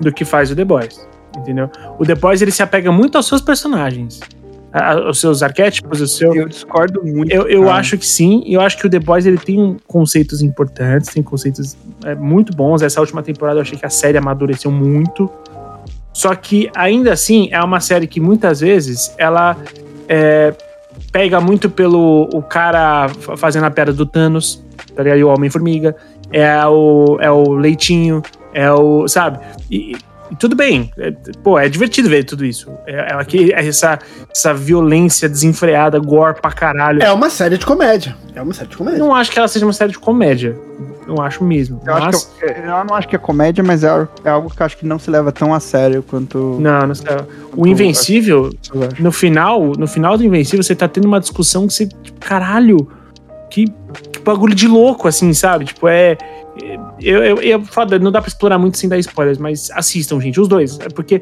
do que faz o The Boys, entendeu? O The Boys ele se apega muito aos seus personagens, a- aos seus arquétipos, o seu Eu discordo muito. eu, eu cara. acho que sim, e eu acho que o The Boys ele tem conceitos importantes, tem conceitos é, muito bons. Essa última temporada eu achei que a série amadureceu muito. Só que ainda assim é uma série que muitas vezes ela é, pega muito pelo o cara fa- fazendo a piada do Thanos, tá ligado? E o Homem-Formiga, é o, é o Leitinho, é o. Sabe? E, e tudo bem, é, pô, é divertido ver tudo isso. É, é aqui, essa, essa violência desenfreada, gore pra caralho. É uma série de comédia. É uma série de comédia. Não acho que ela seja uma série de comédia. Não acho mesmo. Eu, mas... acho que eu, eu não acho que é comédia, mas é, é algo que eu acho que não se leva tão a sério quanto. Não, não sei. O Invencível, no final, no final do Invencível, você tá tendo uma discussão que você. Tipo, caralho, que, que bagulho de louco, assim, sabe? Tipo, é. Eu, eu, eu, foda, não dá pra explorar muito sem dar spoilers, mas assistam, gente, os dois. É porque,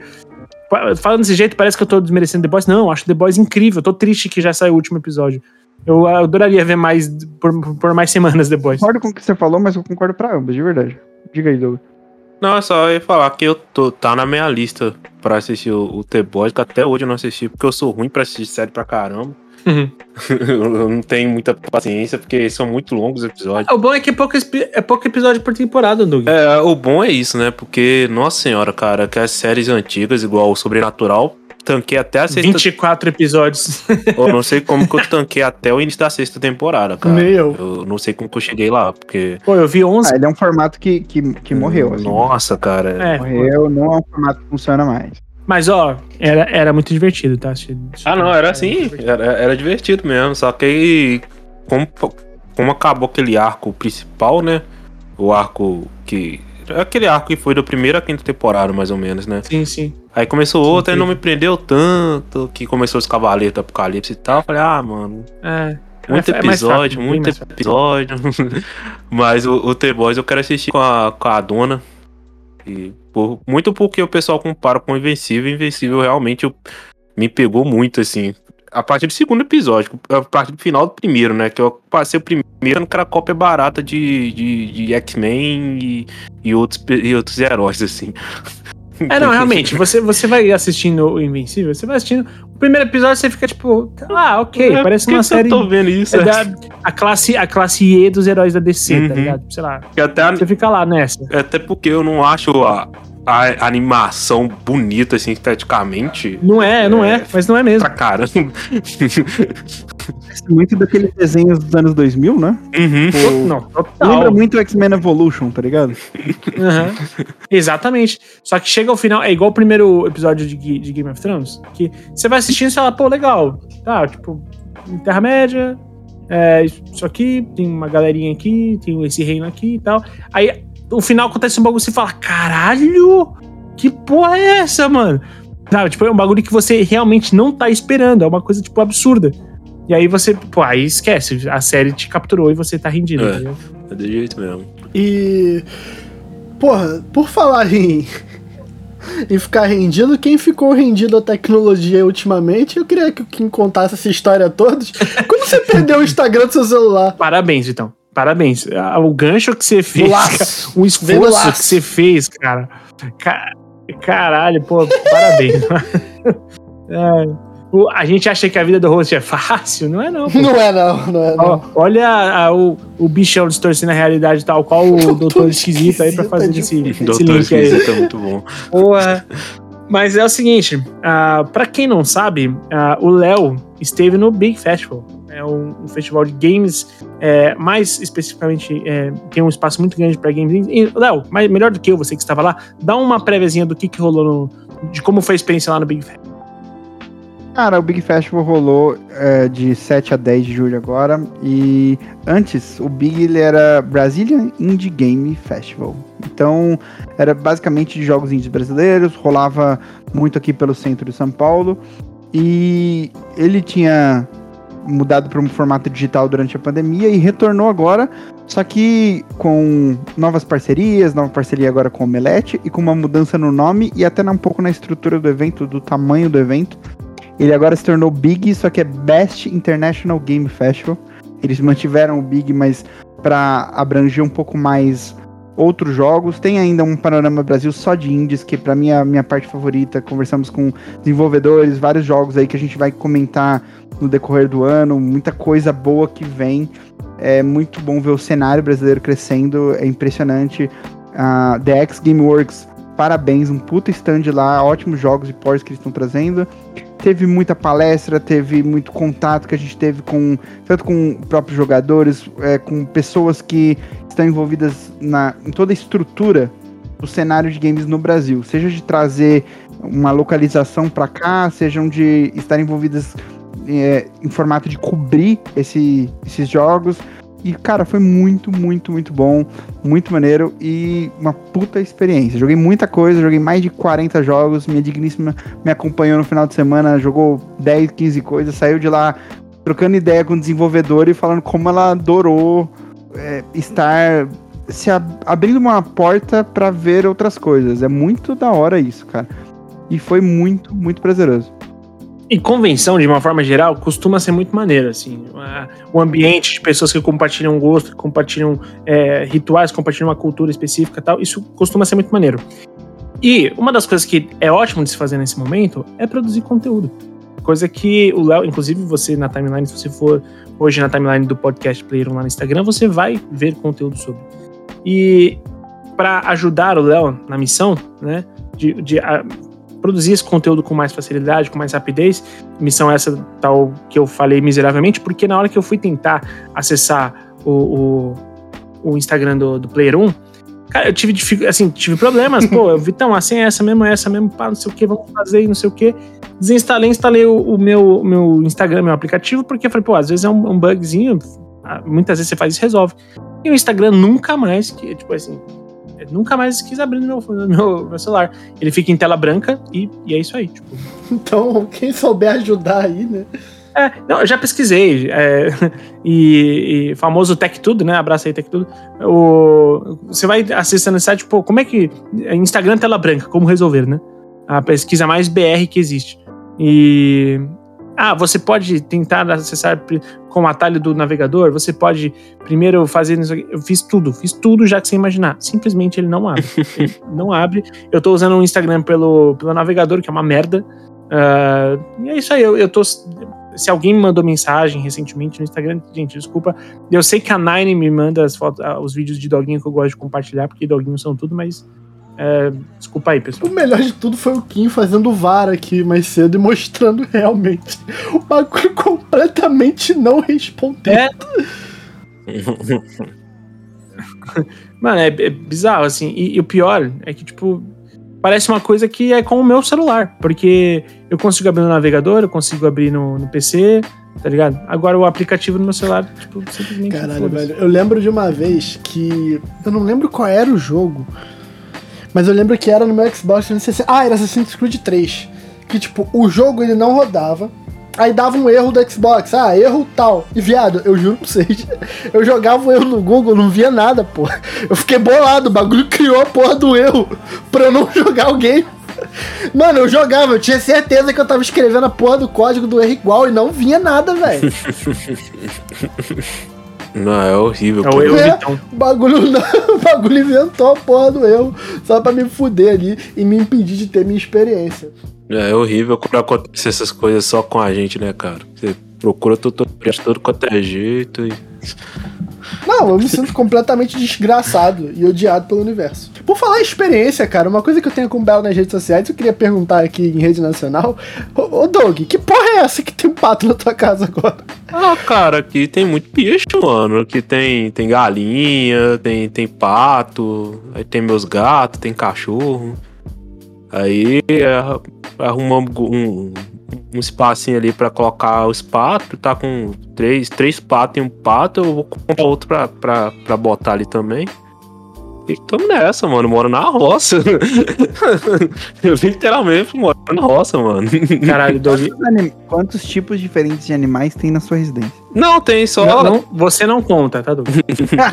falando desse jeito, parece que eu tô desmerecendo The Boys. Não, eu acho The Boys incrível. Eu tô triste que já saiu o último episódio. Eu adoraria ver mais por, por mais semanas The Boys. Concordo com o que você falou, mas eu concordo pra ambos, de verdade. Diga aí, Douglas. Não, é só ia falar que eu tô, tá na minha lista pra assistir o, o The Boys, que até hoje eu não assisti, porque eu sou ruim pra assistir série pra caramba. Uhum. [LAUGHS] eu não tenho muita paciência, porque são muito longos os episódios. O bom é que é pouco, é pouco episódio por temporada, Doug. É, o bom é isso, né? Porque, nossa senhora, cara, que as séries antigas, igual o Sobrenatural, tanquei até a sexta. 24 episódios. [LAUGHS] Eu não sei como que eu tanquei até o início da sexta temporada, cara. Nem eu. Eu não sei como que eu cheguei lá, porque. Pô, eu vi 11. Ah, ele é um formato que, que, que morreu. Assim. Nossa, cara. É, Morreu, não é um formato que funciona mais. Mas, ó, era, era muito divertido, tá? Ah, não, era assim. Era, era divertido mesmo. Só que aí, como, como acabou aquele arco principal, né? O arco que. Aquele arco que foi da primeira à quinta temporada, mais ou menos, né? Sim, sim. Aí começou outra e não me prendeu tanto, que começou os Cavaleiros do Apocalipse e tal. Eu falei, ah, mano. É. Muito é, é mais episódio, fácil, muito episódio. [LAUGHS] Mas o, o The Boys eu quero assistir com a, com a dona. E por, muito porque o pessoal compara com o Invencível. Invencível realmente eu- me pegou muito, assim. A partir do segundo episódio, a partir do final do primeiro, né? Que eu passei o primeiro achando que era cópia barata de, de, de X-Men e, e, outros, e outros heróis, assim. [LAUGHS] É, não, realmente, você, você vai assistindo o Invencível, você vai assistindo. O primeiro episódio você fica tipo, ah, ok, É, parece uma que série. Eu tô vendo isso. é da, a, classe, a classe E dos heróis da DC, tá Uhum. ligado? Sei lá. Até, Você fica lá nessa. até porque eu não acho a, a animação bonita, assim, esteticamente. Não é, não é, É. mas não é mesmo. Pra caramba. [LAUGHS] Parece muito daqueles desenhos dos anos 2000, né? Uhum. Não, total. Lembra muito X-Men Evolution, tá ligado? Aham. Exatamente. Só que chega ao final, é igual o primeiro episódio de, de Game of Thrones, que você vai assistindo e você fala, pô, legal. Tá, tipo, Terra-média, é, isso aqui, tem uma galerinha aqui, tem esse reino aqui e tal. Aí, no final acontece um bagulho e você fala, caralho, que porra é essa, mano? Sabe, tipo, é um bagulho que você realmente não tá esperando, é uma coisa, tipo, absurda. E aí você, pô, aí esquece, a série te capturou e você tá rendido. É. entendeu? É do jeito mesmo. E. Porra, por falar em. [LAUGHS] em ficar rendido, quem ficou rendido à tecnologia ultimamente, eu queria que o Kim contasse essa história a todos. Quando você perdeu o Instagram do seu celular? Parabéns, então. Parabéns. O gancho que você fez, cara, o esforço que você fez, cara. Ca- Caralho, pô, parabéns. [LAUGHS] É, a gente acha que a vida do host é fácil, não é não. pô. Não é, não, não é, não. Olha a- o, o bichão distorcendo a realidade tal, qual o [LAUGHS] doutor esquisito aí pra fazer esse, esse Doutor link aí. Esquisito é muito bom. Porra. Mas é o seguinte, ah, pra quem não sabe, ah, o Léo esteve no Big Festival. É um, um festival de games, é, mais especificamente, é, tem um espaço muito grande pra games. Léo, mais- melhor do que eu, você que estava lá, dá uma préviazinha do que, que rolou, no- de como foi a experiência lá no Big Festival. Cara, o Big Festival rolou é, de 7 a 10 de julho agora. E antes, o Big era Brazilian Indie Game Festival. Então, era basicamente de jogos indies brasileiros. Rolava muito aqui pelo centro de São Paulo. E ele tinha mudado para um formato digital durante a pandemia e retornou agora. Só que com novas parcerias, nova parceria agora com o Omelete e com uma mudança no nome e até um pouco na estrutura do evento, do tamanho do evento. Ele agora se tornou Big, só que é Best International Game Festival. Eles mantiveram o Big, mas para abranger um pouco mais outros jogos. Tem ainda um Panorama Brasil só de indies, que para mim é a minha parte favorita. Conversamos com desenvolvedores, vários jogos aí que a gente vai comentar no decorrer do ano. Muita coisa boa que vem. É muito bom ver o cenário brasileiro crescendo, é impressionante. A The X Gameworks, parabéns, um puta stand lá, ótimos jogos e ports que eles estão trazendo teve muita palestra, teve muito contato que a gente teve com tanto com próprios jogadores, é, com pessoas que estão envolvidas na, em toda a estrutura o cenário de games no Brasil, seja de trazer uma localização para cá, sejam de estar envolvidas é, em formato de cobrir esse, esses jogos. E, cara, foi muito, muito, muito bom, muito maneiro e uma puta experiência. Joguei muita coisa, joguei mais de 40 jogos. Minha digníssima me acompanhou no final de semana, jogou 10, 15 coisas, saiu de lá trocando ideia com o desenvolvedor e falando como ela adorou é, estar se ab abrindo uma porta para ver outras coisas. É muito da hora isso, cara. E foi muito, muito prazeroso. E convenção, de uma forma geral, costuma ser muito maneiro, assim. O ambiente de pessoas que compartilham gosto, que compartilham é, rituais, compartilham uma cultura específica tal, isso costuma ser muito maneiro. E uma das coisas que é ótimo de se fazer nesse momento é produzir conteúdo. Coisa que o Léo, inclusive você na timeline, se você for hoje na timeline do podcast Player lá no Instagram, você vai ver conteúdo sobre. E para ajudar o Léo na missão, né, de, de a, produzir esse conteúdo com mais facilidade, com mais rapidez. Missão essa tal que eu falei miseravelmente, porque na hora que eu fui tentar acessar o, o, o Instagram do, do Player 1, cara, eu tive, assim, tive problemas. Pô, eu vi, então, a senha é essa mesmo, é essa mesmo, pá, não sei o que, vamos fazer, não sei o que. Desinstalei, instalei o, o meu, meu Instagram, meu aplicativo, porque eu falei, pô, às vezes é um, um bugzinho, muitas vezes você faz e resolve. E o Instagram nunca mais, que, tipo assim, nunca mais quis abrir meu, meu, meu, celular. Ele fica em tela branca e, e é isso aí. Tipo. [LAUGHS] Então, quem souber ajudar aí, né? É, não, eu já pesquisei. É, [LAUGHS] e, e, famoso Tech Tudo, né? Abraço aí, Tech Tudo. O, você vai acessando esse site, pô, como é que. Instagram tela branca, como resolver, né? A pesquisa mais BR que existe. E ah, você pode tentar acessar com o atalho do navegador, você pode primeiro fazer isso Eu fiz tudo, fiz tudo já que você imaginar. Simplesmente ele não abre. [LAUGHS] ele não abre. Eu tô usando o Instagram pelo, pelo navegador, que é uma merda. Uh, e é isso aí, eu, eu tô. Se alguém me mandou mensagem recentemente no Instagram, gente, desculpa. Eu sei que a Nine me manda as fotos, os vídeos de doguinho que eu gosto de compartilhar, porque doguinhos são tudo, mas é, desculpa aí, pessoal. O melhor de tudo foi o Kim fazendo VAR aqui mais cedo e mostrando [LAUGHS] realmente o bagulho completamente não respondendo. É. [LAUGHS] Mano, é, é, bizarro, assim. E, e, o pior é que, tipo, parece uma coisa que é com o meu celular. Porque eu consigo abrir no navegador, eu consigo abrir no, no PC, tá ligado? Agora o aplicativo no meu celular, tipo, simplesmente. Caralho, velho. Eu lembro de uma vez que. Eu não lembro qual era o jogo. Mas eu lembro que era no meu Xbox 360. Ah, era Assassin's Creed 3. Que, tipo, o jogo ele não rodava. Aí dava um erro do Xbox. Ah, erro tal. E, viado, eu juro pra vocês. [LAUGHS] Eu jogava o erro no Google, não via nada, pô. Eu fiquei bolado. O bagulho criou a porra do erro pra eu não [LAUGHS] jogar o game. Mano, eu jogava, eu tinha certeza que eu tava escrevendo a porra do código do erro igual e não vinha nada, velho. [LAUGHS] Não, é horrível. É o erro é, o bagulho, não, o bagulho inventou a porra do erro só pra me fuder ali e me impedir de ter minha experiência. É, é horrível quando acontece essas coisas só com a gente, né, cara? Você procura todo, todo quanto é jeito e. Não, eu me sinto completamente desgraçado e odiado pelo universo. Por falar em experiência, cara, uma coisa que eu tenho com o Belo nas redes sociais, eu queria perguntar aqui em rede nacional. Ô, ô Doug, que porra é essa que tem um pato na tua casa agora? Ah, cara, aqui tem muito bicho, mano. Aqui tem, tem galinha, tem, tem pato, aí tem meus gatos, tem cachorro. Aí é, arrumamos um, um espacinho ali para colocar os patos, tá com três, três patos e um pato, eu vou comprar outro pra, pra, pra botar ali também. E tamo nessa, mano. Moro na roça. [LAUGHS] eu literalmente moro na roça, mano. Caralho, Doug. Quantos, quantos, tipos diferentes de animais tem na sua residência? Não, tem só. Não, não, você não conta, tá, Doug?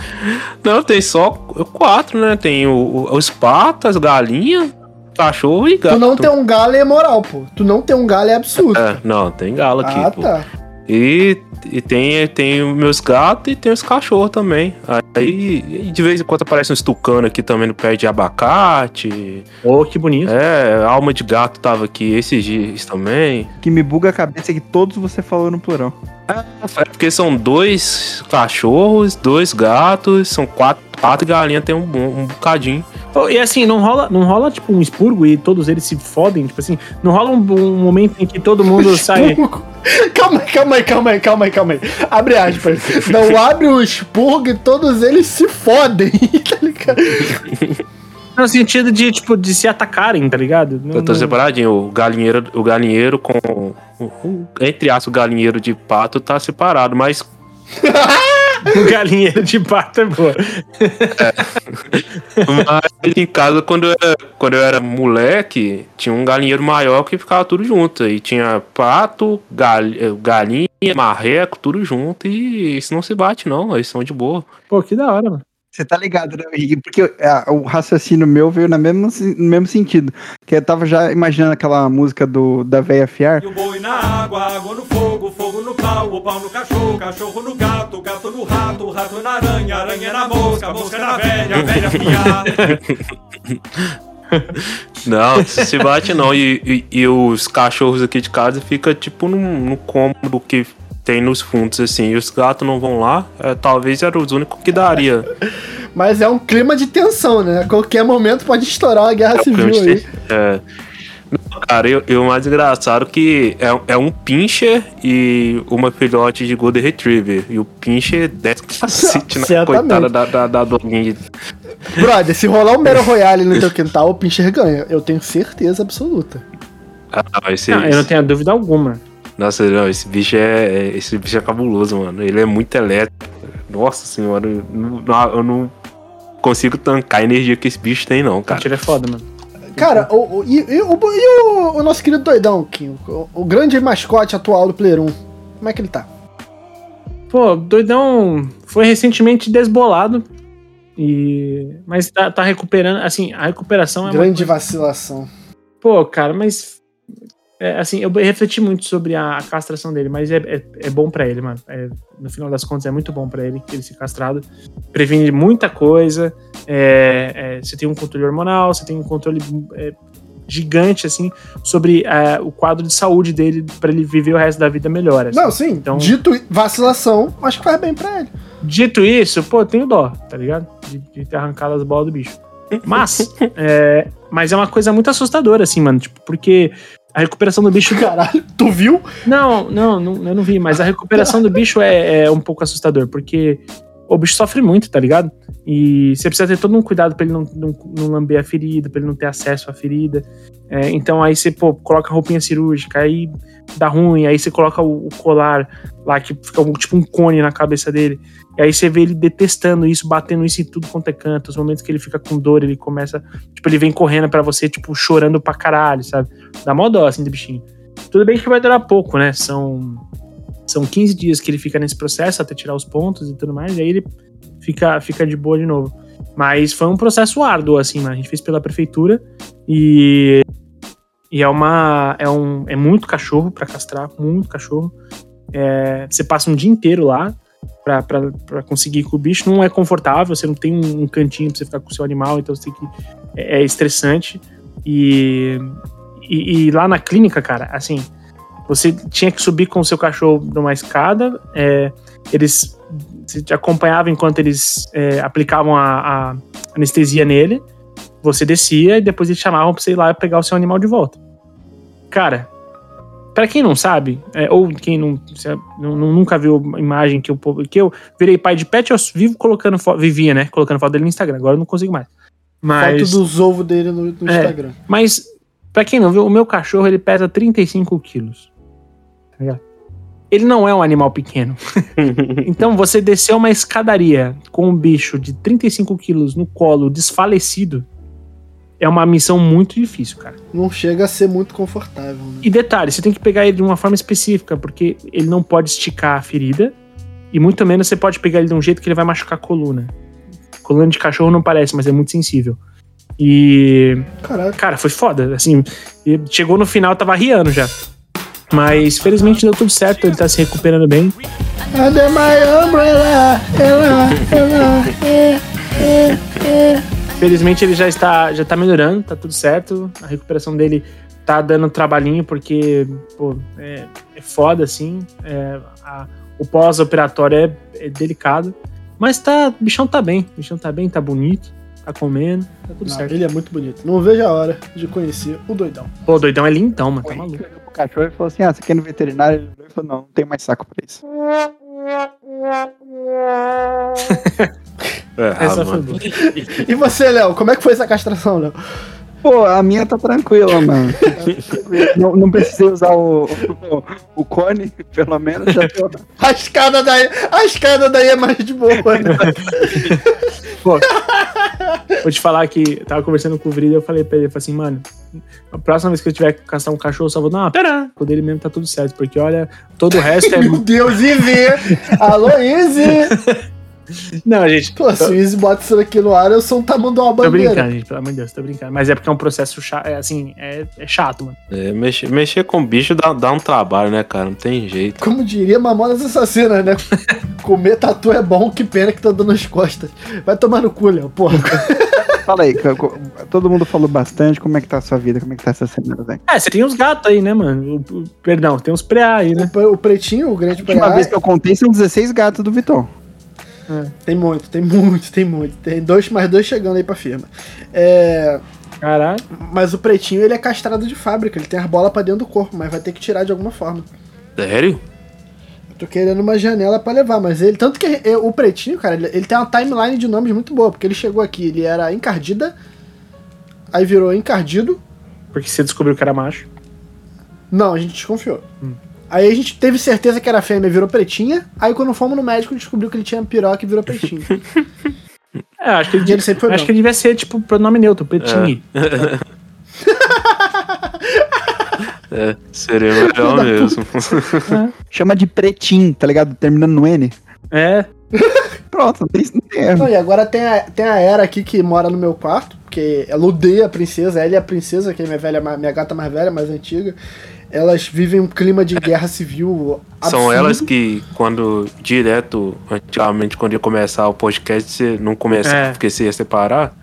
[LAUGHS] não, tem só quatro, né? Tem o, os patos, galinha, cachorro e gato. Tu não tem um galo é moral, pô. Tu não tem um galo é absurdo. É, não, tem galo aqui, ah, pô. Tá. E, e tem, tem meus gatos e tem os cachorros também. Aí de vez em quando aparece um tucano aqui também no pé de abacate. Oh, que bonito. É, alma de gato tava aqui esses dias também. Que me buga a cabeça é que todos você falou no plural. É, é porque são dois cachorros, dois gatos, são quatro, quatro galinhas, tem um, um bocadinho. E assim, não rola, não rola tipo um expurgo e todos eles se fodem, tipo assim, não rola um, um momento em que todo mundo [LAUGHS] sai. Calma aí, calma aí, calma aí, calma aí, calma aí. Abre aspas. [LAUGHS] Não abre o expurgo e todos eles se fodem, [LAUGHS] tá ligado? No sentido de, tipo, de se atacarem, tá ligado? Não- Eu tô não- separadinho. O galinheiro, o galinheiro com. o- o- entre aspas, o galinheiro de pato tá separado, mas [LAUGHS] O galinheiro de pato é boa. Mas em casa, quando eu, era, quando eu era moleque, tinha um galinheiro maior que ficava tudo junto. E tinha pato, gal, eh, galinha, marreco, tudo junto. E isso não se bate, não. Eles são de boa. Pô, que da hora, mano. Você tá ligado, né, Henrique? Porque ah, o raciocínio meu veio na mesma, no mesmo sentido. Que eu tava já imaginando aquela música do, da véia fiar. E o boi na água, água no fogo, fogo no pau, o pau no cachorro, cachorro no gato, gato no rato, rato na aranha, aranha na mosca, mosca na velha, velha piada. [LAUGHS] Não, se bate não. E, e, e os cachorros aqui de casa fica tipo num, num cômodo que tem nos fundos, assim. E os gatos não vão lá. É, talvez era os únicos que daria. [LAUGHS] Mas é um clima de tensão, né? A qualquer momento pode estourar uma guerra civil aí. É. Não, Cara, eu, eu mais engraçado que é, é um pincher e uma filhote de Golden Retriever. E o pincher desce cacete na Certamente. coitada da, da, da doguinha. Brother, se rolar um [LAUGHS] Battle Royale no teu quintal, o Pincher ganha. Eu tenho certeza absoluta. Ah, não, esse, Não, eu não tenho dúvida alguma. Nossa, não, esse bicho é, é- esse bicho é cabuloso, mano. Ele é muito elétrico. Nossa senhora, eu não, eu não consigo tancar a energia que esse bicho tem, não, cara. Tira é foda, mano. Cara, o, o- e, e o, e o- o nosso querido doidão, Kim, o, o grande mascote atual do Player 1, como é que ele tá? Pô, doidão foi recentemente desbolado. E. Mas tá, tá recuperando. Assim, a recuperação é uma Grande vacilação. Pô, cara, mas. É, assim, eu refleti muito sobre a, a castração dele, mas é, é, é bom pra ele, mano. É, no final das contas, é muito bom pra ele ele ser castrado. Previne muita coisa. é, é, você tem um controle hormonal, você tem um controle é, gigante, assim, sobre é, o quadro de saúde dele pra ele viver o resto da vida melhor. assim. Não, sim, Então- dito i- vacilação, acho que faz bem pra ele. Dito isso, pô, tenho dó, tá ligado? De, de ter arrancado as bolas do bicho. Mas, [LAUGHS] é, mas é uma coisa muito assustadora, assim, mano. Tipo, porque a recuperação do bicho. Caralho, tu viu? Não, não, não, eu não vi, mas a recuperação do bicho é, é um pouco assustador, porque o bicho sofre muito, tá ligado? E você precisa ter todo um cuidado pra ele não, não, não lamber a ferida, pra ele não ter acesso à ferida. É, então aí você, pô, coloca a roupinha cirúrgica, aí dá ruim, aí você coloca o, o colar lá, que fica um- tipo um cone na cabeça dele. E aí você vê ele detestando isso, batendo isso em tudo quanto é canto. Os momentos que ele fica com dor, ele começa. Tipo, ele vem correndo pra você, tipo, chorando pra caralho, sabe? Dá mó dó, assim, do bichinho. Tudo bem que vai durar pouco, né? São, são 15 dias que ele fica nesse processo até tirar os pontos e tudo mais, e aí ele fica, fica de boa de novo. Mas foi um processo árduo, assim, mano. A gente fez pela prefeitura e. E é uma. É, um, é muito cachorro pra castrar, muito cachorro. É, você passa um dia inteiro lá pra conseguir ir com o bicho. Não é confortável, você não tem um, um cantinho pra você ficar com o seu animal, então você tem que. É, é estressante. E, e, e lá na clínica, cara, assim, você tinha que subir com o seu cachorro numa escada. é, eles você te acompanhava enquanto eles é, aplicavam a, a anestesia nele. Você descia e depois eles chamavam pra você ir lá pegar o seu animal de volta. Cara, pra quem não sabe, é, ou quem não, se- não- nunca viu a imagem que eu, que eu virei pai de pet, eu vivo colocando foto, vivia, né? Colocando foto dele no Instagram. Agora eu não consigo mais. Mas, Foto dos ovos dele no, no É. Instagram. mas, pra quem não viu, o meu cachorro ele pesa 35 quilos. Tá ligado? Ele não é um animal pequeno. [LAUGHS] Então, você descer uma escadaria com um bicho de 35 quilos no colo, desfalecido, é uma missão muito difícil, cara. Não chega a ser muito confortável, né? E detalhe, você tem que pegar ele de uma forma específica, porque ele não pode esticar a ferida, e muito menos você pode pegar ele de um jeito que ele vai machucar a coluna. Coluna de cachorro não parece, mas é muito sensível. E Caraca. Cara, foi foda. Assim, chegou no final, tava riando já. Mas felizmente deu tudo certo, ele tá se recuperando bem. Under my umbrella, ela, ela, é, é, é. Felizmente ele já está, já tá melhorando, tá tudo certo. A recuperação dele tá dando trabalhinho, porque, pô, é, é foda, assim. É, a- o pós-operatório é, é delicado. Mas tá, o bichão tá bem. O bichão tá bem, tá bonito, tá comendo, tá tudo Não, certo. ele é muito bonito. Não vejo a hora de conhecer o doidão. Pô, o doidão é lindão, mano, tá O maluco. Pro cachorro e falou assim: Ah, você quer ir no veterinário? Ele falou: Não, não tem mais saco pra isso. É, Essa ah, foi boa. [LAUGHS] E você, Léo, como é que foi essa castração, Léo? Pô, a minha tá tranquila, mano. não, não precisei usar o, o, o cone, pelo menos. Já tô... A escada daí, a escada daí é mais de boa, né? [LAUGHS] Pô, vou te falar que tava conversando com o Vrida, eu falei pra ele, eu falei assim, mano, a próxima vez que eu tiver que caçar um cachorro, eu só vou dar uma pera. Quando ele mesmo tá tudo certo, porque olha, todo o resto é. [LAUGHS] Meu Deus, Izzy! Alô, Izzy! Não, gente. Pô, se o Izzy bota isso aqui no ar, eu sou um tamanho uma Tô bandeira. brincando, gente, pelo amor de Deus, tô brincando. Mas é porque é um processo chato, é assim, é, é chato, mano. É, mexer, mexer com bicho dá, dá um trabalho, né, cara? Não tem jeito. Como diria Mamonas Assassinas, né? [LAUGHS] Comer tatu é bom, que pena que tá dando nas costas. Vai tomar no cu, Léo, porra. [LAUGHS] Fala aí, todo mundo falou bastante. Como é que tá a sua vida? Como é que tá essa semana, Zé? É, você tem uns gatos aí, né, mano? O- o- perdão, tem uns preá aí, né? O, o pretinho, o grande A última preá, vez que eu contei são 16 gatos do Vitor. Tem muito, tem muito, tem muito. Tem dois mais dois chegando aí pra firma. É, Caralho. mas o pretinho, ele é castrado de fábrica, ele tem as bolas pra dentro do corpo, mas vai ter que tirar de alguma forma. Sério? Eu tô querendo uma janela pra levar, mas ele. Tanto que eh, o pretinho, cara, ele, ele tem uma timeline de nomes muito boa, porque ele chegou aqui, ele era encardida, aí virou encardido. Porque você descobriu que era macho. Não, a gente desconfiou. Hum. Aí a gente teve certeza que era fêmea, virou pretinha. Aí quando fomos no médico, descobriu que ele tinha piroca e virou pretinho. [LAUGHS] É, acho que ele, ele sempre foi acho que ele devia ser, tipo, pronome neutro, pretinho. É, [LAUGHS] seria melhor mesmo. Chama de pretinho, tá ligado? Terminando no N. É. [LAUGHS] Pronto, não tem, não tem erro. Não, e agora tem a, tem a Era aqui que mora no meu quarto, porque ela odeia a princesa, ela e a princesa, que é minha, velha, minha gata mais velha, mais antiga. Elas vivem um clima de guerra civil São absurdo. elas que, quando direto, antigamente, quando ia começar o podcast, você não começava, É. porque você ia separar.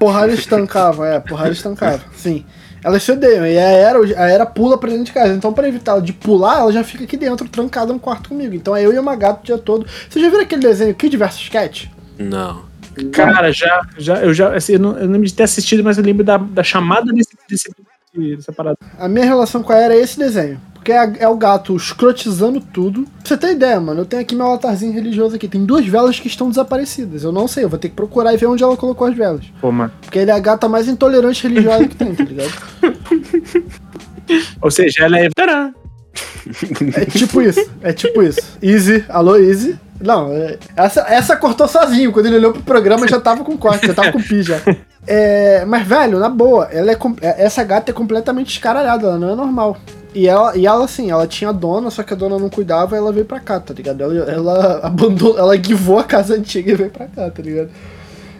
Porrada estancava, é, porrada estancava, [LAUGHS] sim. Elas se odeiam, e a Era, a Era pula pra dentro de casa. Então, pra evitar ela de pular, ela já fica aqui dentro, trancada no quarto comigo. Então é eu e uma gata o dia todo. Vocês já viram aquele desenho Kid vs Cat? Não. Cara, já, já, eu já, assim, eu não, eu não lembro de ter assistido, mas eu lembro da, da chamada desse, desse, dessa parada. A minha relação com a Era é esse desenho. Porque é, é o gato escrotizando tudo. Pra você ter ideia, mano, eu tenho aqui meu altarzinho religioso aqui. Tem duas velas que estão desaparecidas. Eu não sei, eu vou ter que procurar e ver onde ela colocou as velas. Pô, mano. Porque ele é a gata mais intolerante religiosa que tem, tá ligado? [LAUGHS] Ou seja, ela é. Tcharam! É tipo isso, é tipo isso. Easy, alô, Easy. Não, é- essa, essa cortou sozinho. Quando ele olhou pro programa, já tava com corte, já tava com pi já. [LAUGHS] É, mas, velho, na boa, ela é, é- essa gata é completamente escaralhada, ela não é normal. E ela, e ela, assim, ela tinha dona, só que a dona não cuidava e ela veio pra cá, tá ligado? Ela, ela [LAUGHS] abandonou, ela guivou a casa antiga e veio pra cá, tá ligado?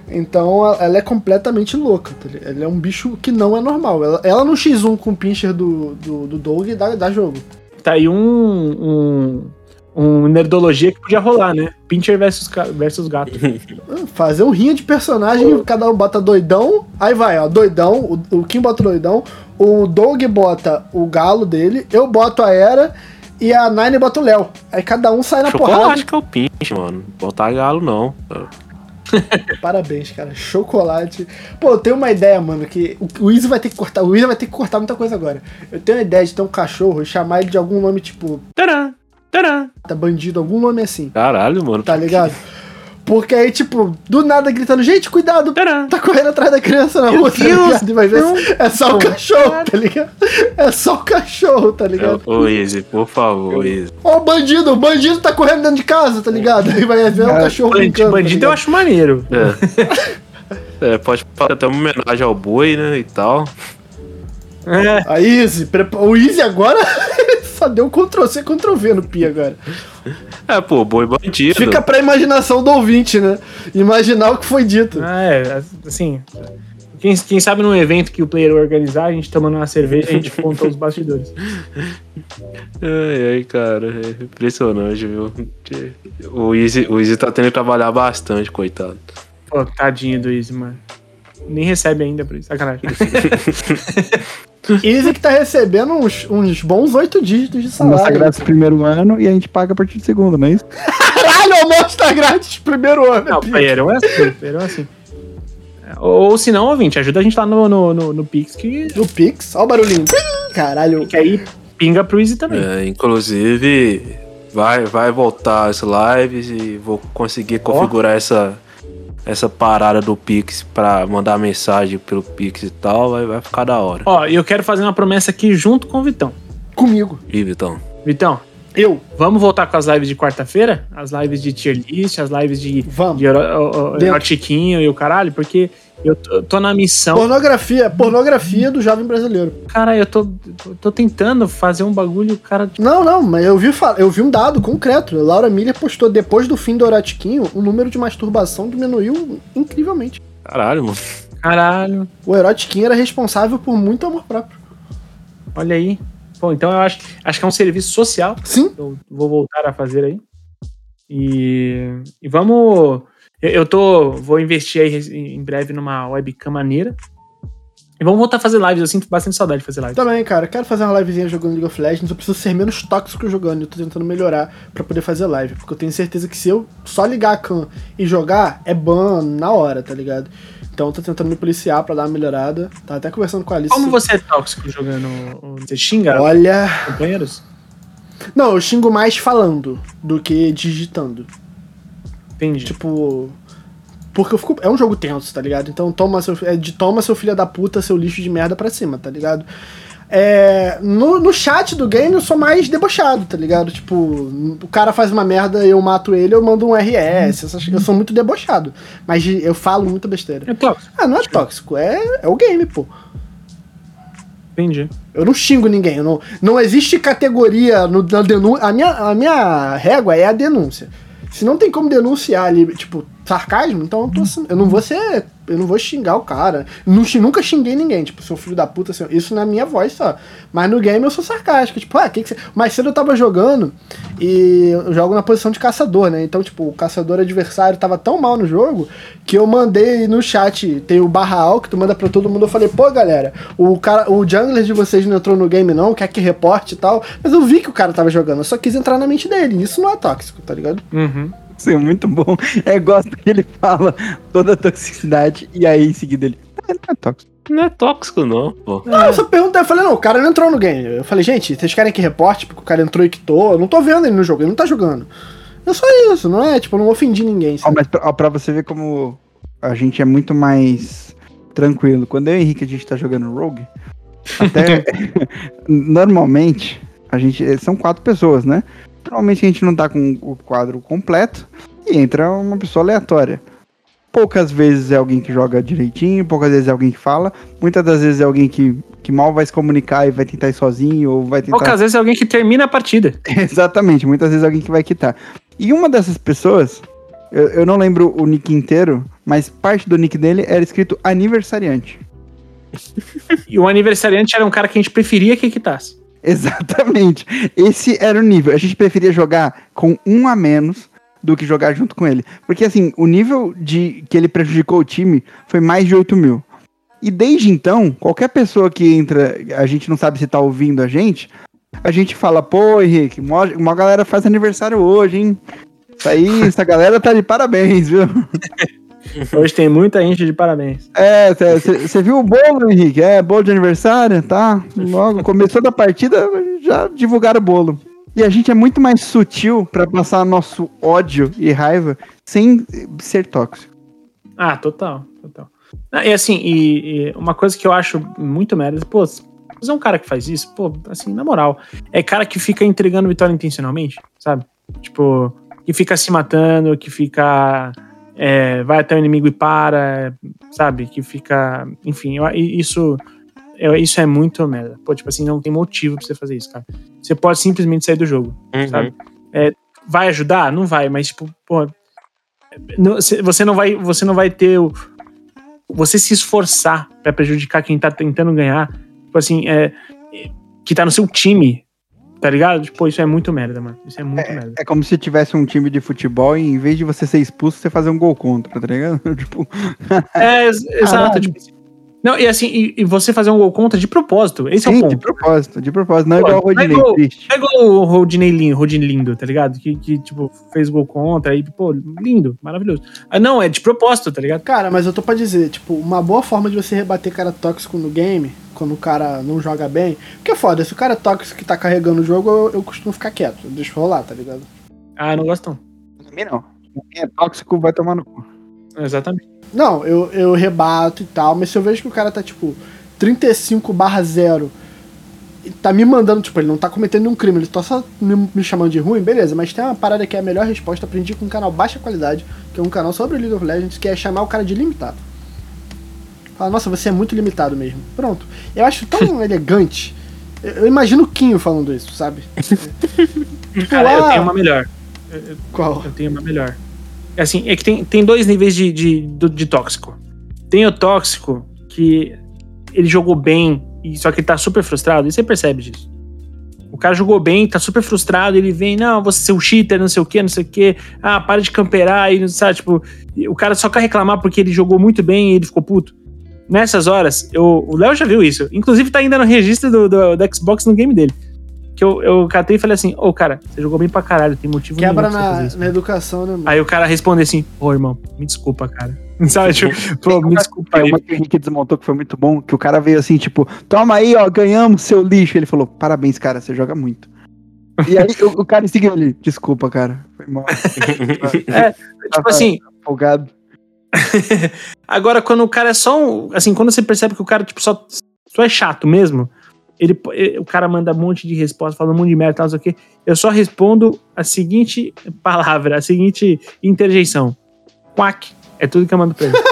Então ela- ela é completamente louca, tá ligado? Ela é um bicho que não é normal. Ela, ela no X1 com o pincher do, do, do Doug dá, dá jogo. Tá aí um, um, um nerdologia que podia rolar, né? Pincher versus, versus gato. [LAUGHS] Fazer um rinha de personagem, cada um bota doidão, aí vai, ó, doidão, o, o Kim bota o doidão, o Doug bota o galo dele, eu boto a Era e a Nine bota o Léo. Aí cada um sai na porrada. Chocolate que é o pinche, mano. Botar galo, não. [LAUGHS] Parabéns, cara. Chocolate. Pô, eu tenho uma ideia, mano, que o, Easy vai ter que cortar. O Easy vai ter que cortar muita coisa agora. Eu tenho uma ideia de ter um cachorro e chamar ele de algum nome, tipo, Tcharam! Tcharam! tá bandido, algum nome assim. Caralho, mano. Tá ligado? Porque aí, tipo, do nada gritando, gente, cuidado, Tcharam! tá correndo atrás da criança na rua, tá Deus, ligado? Vai ver não. se é só o cachorro, tá ligado? É só o cachorro, tá ligado? Ô, Easy, por favor, Easy. Ó, o bandido, o bandido tá correndo dentro de casa, tá ligado? Aí vai ver o Cara, cachorro Bandido, brincando. tá bandido eu ligado? acho maneiro. É. [LAUGHS] É, pode fazer até uma homenagem ao boi, né, e tal. É. A prepa- o Easy agora [LAUGHS] deu Ctrl C, Ctrl V no Pi agora. É, pô, boi bandido. Fica pra imaginação do ouvinte, né? Imaginar o que foi dito. Ah, é, assim. Quem, quem sabe num evento que o player organizar, a gente tomando uma cerveja, a gente conta os bastidores. [LAUGHS] Ai, ai, cara, é impressionante, viu? O Easy, o Easy tá tendo que trabalhar bastante, coitado. Pô, tadinho do Easy, mano. Nem recebe ainda por isso. Sacanagem. [LAUGHS] Easy que tá recebendo uns, uns bons oito dígitos de Nossa salário. graça primeiro ano e a gente paga a partir do segundo, não é isso? Caralho, o almoço tá grátis primeiro ano. Não, playerão é assim, playerão é assim. Ou, ou se não, ouvinte, ajuda a gente lá no, no, no, no Pix, que, No Pix, ó o barulhinho. Caralho. que aí pinga pro Easy também. É, inclusive, vai, vai voltar as lives e vou conseguir configurar essa, essa parada do Pix pra mandar mensagem pelo Pix e tal, vai, vai ficar da hora. Ó, e eu quero fazer uma promessa aqui junto com o Vitão. Comigo. E Vitão? Vitão, Eu. vamos voltar com as lives de quarta-feira? As lives de tier list, as lives de, Vamos. de o- Dentro. Erotiquinho e o caralho, porque eu tô, tô na missão. Pornografia. Pornografia do jovem brasileiro. Cara, eu tô, tô, tentando fazer um bagulho, cara. Não, não, mas eu vi, eu vi um dado concreto. Laura Miller postou depois do fim do Erotiquinho, o número de masturbação diminuiu incrivelmente. Caralho, mano. Caralho, O Erotiquinho era responsável por muito amor próprio. olha aí. Pô, então eu acho, acho que é um serviço social. Sim. Eu vou voltar a fazer aí. E, e vamos. Eu, eu tô. Vou investir aí em breve numa webcam maneira. E vamos voltar a fazer lives. Eu sinto bastante saudade de fazer lives. Também, cara, quero fazer uma livezinha jogando League of Legends. Eu preciso ser menos tóxico jogando. Eu tô tentando melhorar pra poder fazer live. Porque eu tenho certeza que se eu só ligar a cam e jogar, é ban na hora, tá ligado? Então eu tô tentando me policiar pra dar uma melhorada. Tá até conversando com a Alice. Como você é tóxico jogando? Você xinga Olha. companheiros? Não, eu xingo mais falando do que digitando. Entendi. Tipo. Porque eu fico. É um jogo tenso, tá ligado? Então toma seu, é de toma seu filho da puta, seu lixo de merda pra cima, tá ligado? É, no, no chat do game eu sou mais debochado, tá ligado? Tipo, o cara faz uma merda, eu mato ele, eu mando um RS. essas- eu sou muito debochado. Mas de- eu falo muita besteira. É tóxico. Ah, não é tóxico, é, é o game, pô. Entendi. Eu não xingo ninguém. eu não, não existe categoria no, na denúncia. A minha, a minha régua é a denúncia. Se não tem como denunciar ali, tipo, sarcasmo, então eu, tô, eu não vou ser. Eu não vou xingar o cara. Nu- nunca xinguei ninguém, tipo, seu filho da puta, assim, isso na minha voz só. Mas no game eu sou sarcástico, tipo, ah, que que você. Mais cedo eu tava jogando e eu jogo na posição de caçador, né? Então, tipo, o caçador adversário tava tão mal no jogo que eu mandei no chat, tem o barra al que tu manda pra todo mundo, eu falei, pô, galera, o cara, o jungler de vocês não entrou no game não, quer que reporte e tal, mas eu vi que o cara tava jogando, eu só quis entrar na mente dele, isso não é tóxico, tá ligado? Uhum. Isso é muito bom. É, gosto que ele fala toda a toxicidade e aí em seguida ele. "Ah, não é tóxico. Não é tóxico, não, pô. Não, eu só perguntei, eu falei, não, o cara não entrou no game. Eu falei, gente, vocês querem que reporte porque o cara entrou e quitou? Eu não tô vendo ele no jogo, ele não tá jogando. É só isso, não é? Tipo, eu não ofendi ninguém. Ó, sabe? mas pra, ó, pra você ver como a gente é muito mais tranquilo. Quando eu e o Henrique a gente tá jogando Rogue, até [LAUGHS] [LAUGHS] normalmente a gente são quatro pessoas, né? Normalmente a gente não tá com o quadro completo e entra uma pessoa aleatória. Poucas vezes é alguém que joga direitinho, poucas vezes é alguém que fala, muitas das vezes é alguém que, que mal vai se comunicar e vai tentar ir sozinho ou vai tentar Poucas vezes é alguém que termina a partida. [LAUGHS] Exatamente, muitas vezes alguém que vai quitar. E uma dessas pessoas, eu, eu não lembro o nick inteiro, mas parte do nick dele era escrito aniversariante. [LAUGHS] E o aniversariante era um cara que a gente preferia que quitasse. Exatamente. Esse era o nível. A gente preferia jogar com um a menos do que jogar junto com ele. Porque assim, o nível de que ele prejudicou o time foi mais de 8 mil. E desde então, qualquer pessoa que entra, a gente não sabe se tá ouvindo a gente, a gente fala, pô, Henrique, uma, galera faz aniversário hoje, hein? Isso aí, essa galera tá de parabéns, viu? [LAUGHS] [LAUGHS] Hoje tem muita gente de parabéns. É, você viu o bolo, Henrique? É, bolo de aniversário, tá? Logo, começou da partida, já divulgaram o bolo. E a gente é muito mais sutil pra passar nosso ódio e raiva sem ser tóxico. Ah, total, total. Ah, E assim, e, e uma coisa que eu acho muito merda, pô, você é um cara que faz isso, pô, assim, na moral, é cara que fica entregando vitória intencionalmente, sabe? Tipo, que fica se matando, que fica. É, vai até o inimigo e para, sabe? Que fica. Enfim, eu- isso. eu- isso é muito merda. Pô, tipo assim, não tem motivo pra você fazer isso, cara. Você pode simplesmente sair do jogo Uhum. sabe? É, vai ajudar? Não vai, mas tipo, pô, não- cê- você não vai, você não vai ter o você se esforçar pra prejudicar quem tá tentando ganhar, tipo assim, é que tá no seu time, tá ligado? Tipo, isso é muito merda, mano. Isso é muito merda. É como se tivesse um time de futebol e em vez de você ser expulso, você fazer um gol contra, tá ligado? [LAUGHS] tipo, É, ex- exato, tipo. Não, e assim, e, e você fazer um gol contra de propósito. Esse é o sim, ponto. de propósito, de propósito. Não é Pô, igual o não é Rodinei, igual-. É igual o Rodinei Lindo, Rodinei Lindo, tá ligado? Que, que, tipo, fez gol contra e, pô, lindo, maravilhoso. Ah, não, é de propósito, tá ligado? Cara, mas eu tô pra dizer, tipo, uma boa forma de você rebater cara tóxico no game, quando o cara não joga bem, porque é foda, se o cara é tóxico que tá carregando o jogo, eu, eu costumo ficar quieto, deixa rolar, tá ligado? Ah, eu não gosto não. Pra mim não. Quem é tóxico vai tomar no cu. Exatamente. Não, eu, eu rebato e tal, mas se eu vejo que o cara tá, tipo, 35 barra 0 e tá me mandando, tipo, ele não tá cometendo nenhum crime, ele tá só me, me chamando de ruim, beleza, mas tem uma parada que é a melhor resposta, aprendi com um canal baixa qualidade, que é um canal sobre League of Legends, que é chamar o cara de limitado. Fala, nossa, você é muito limitado mesmo. Pronto. Eu acho tão [LAUGHS] elegante. Eu, eu imagino o Quinho falando isso, sabe? [LAUGHS] tipo, Cara, eu ah, tenho uma melhor. Qual? Eu tenho uma melhor. Assim, é que tem, tem dois níveis de, de, de tóxico. Tem o tóxico que ele jogou bem, só que ele tá super frustrado, e você percebe disso. O cara jogou bem, tá super frustrado, ele vem, não, você é um cheater, não sei o que, não sei o que, ah, para de camperar, e não sabe, tipo, o cara só quer reclamar porque ele jogou muito bem e ele ficou puto. Nessas horas, eu, o Léo já viu isso. Inclusive, tá ainda no registro do, do, do Xbox no game dele. Que eu, eu catei e falei assim: Ô, cara, você jogou bem pra caralho, tem motivo Quebra nenhum fazer na, na educação, né, mano? Aí o cara responde assim: Ô, irmão, me desculpa, cara. [LAUGHS] Sabe, tipo, pô, me desculpa aí. uma que o Henrique desmontou que foi muito bom, que o cara veio assim, tipo, toma aí, ó, ganhamos seu lixo. Ele falou, parabéns, cara, você joga muito. E aí o, o cara seguiu ele, desculpa, cara, foi mal. [LAUGHS] Tipo assim, Folgado. [LAUGHS] agora quando o cara é só um. Assim, quando você percebe que o cara, tipo, só, só é chato mesmo, ele, ele- o cara manda um monte de resposta, fala um monte de merda, tal, não sei o quê. Eu só respondo a seguinte palavra, a seguinte interjeição: Quack. É tudo que eu mando pra ele. [LAUGHS]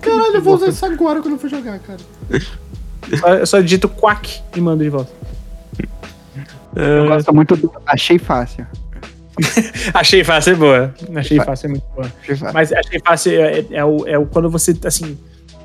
Caralho, eu vou usar isso agora quando eu for jogar, cara. Só- Eu só digito quack e mando de volta. Eu gosto muito do. Achei fácil. [LAUGHS] Achei fácil, é boa. Achei fácil, é muito boa. Achei fácil. Mas achei fácil é, é- é o, é o quando você, assim,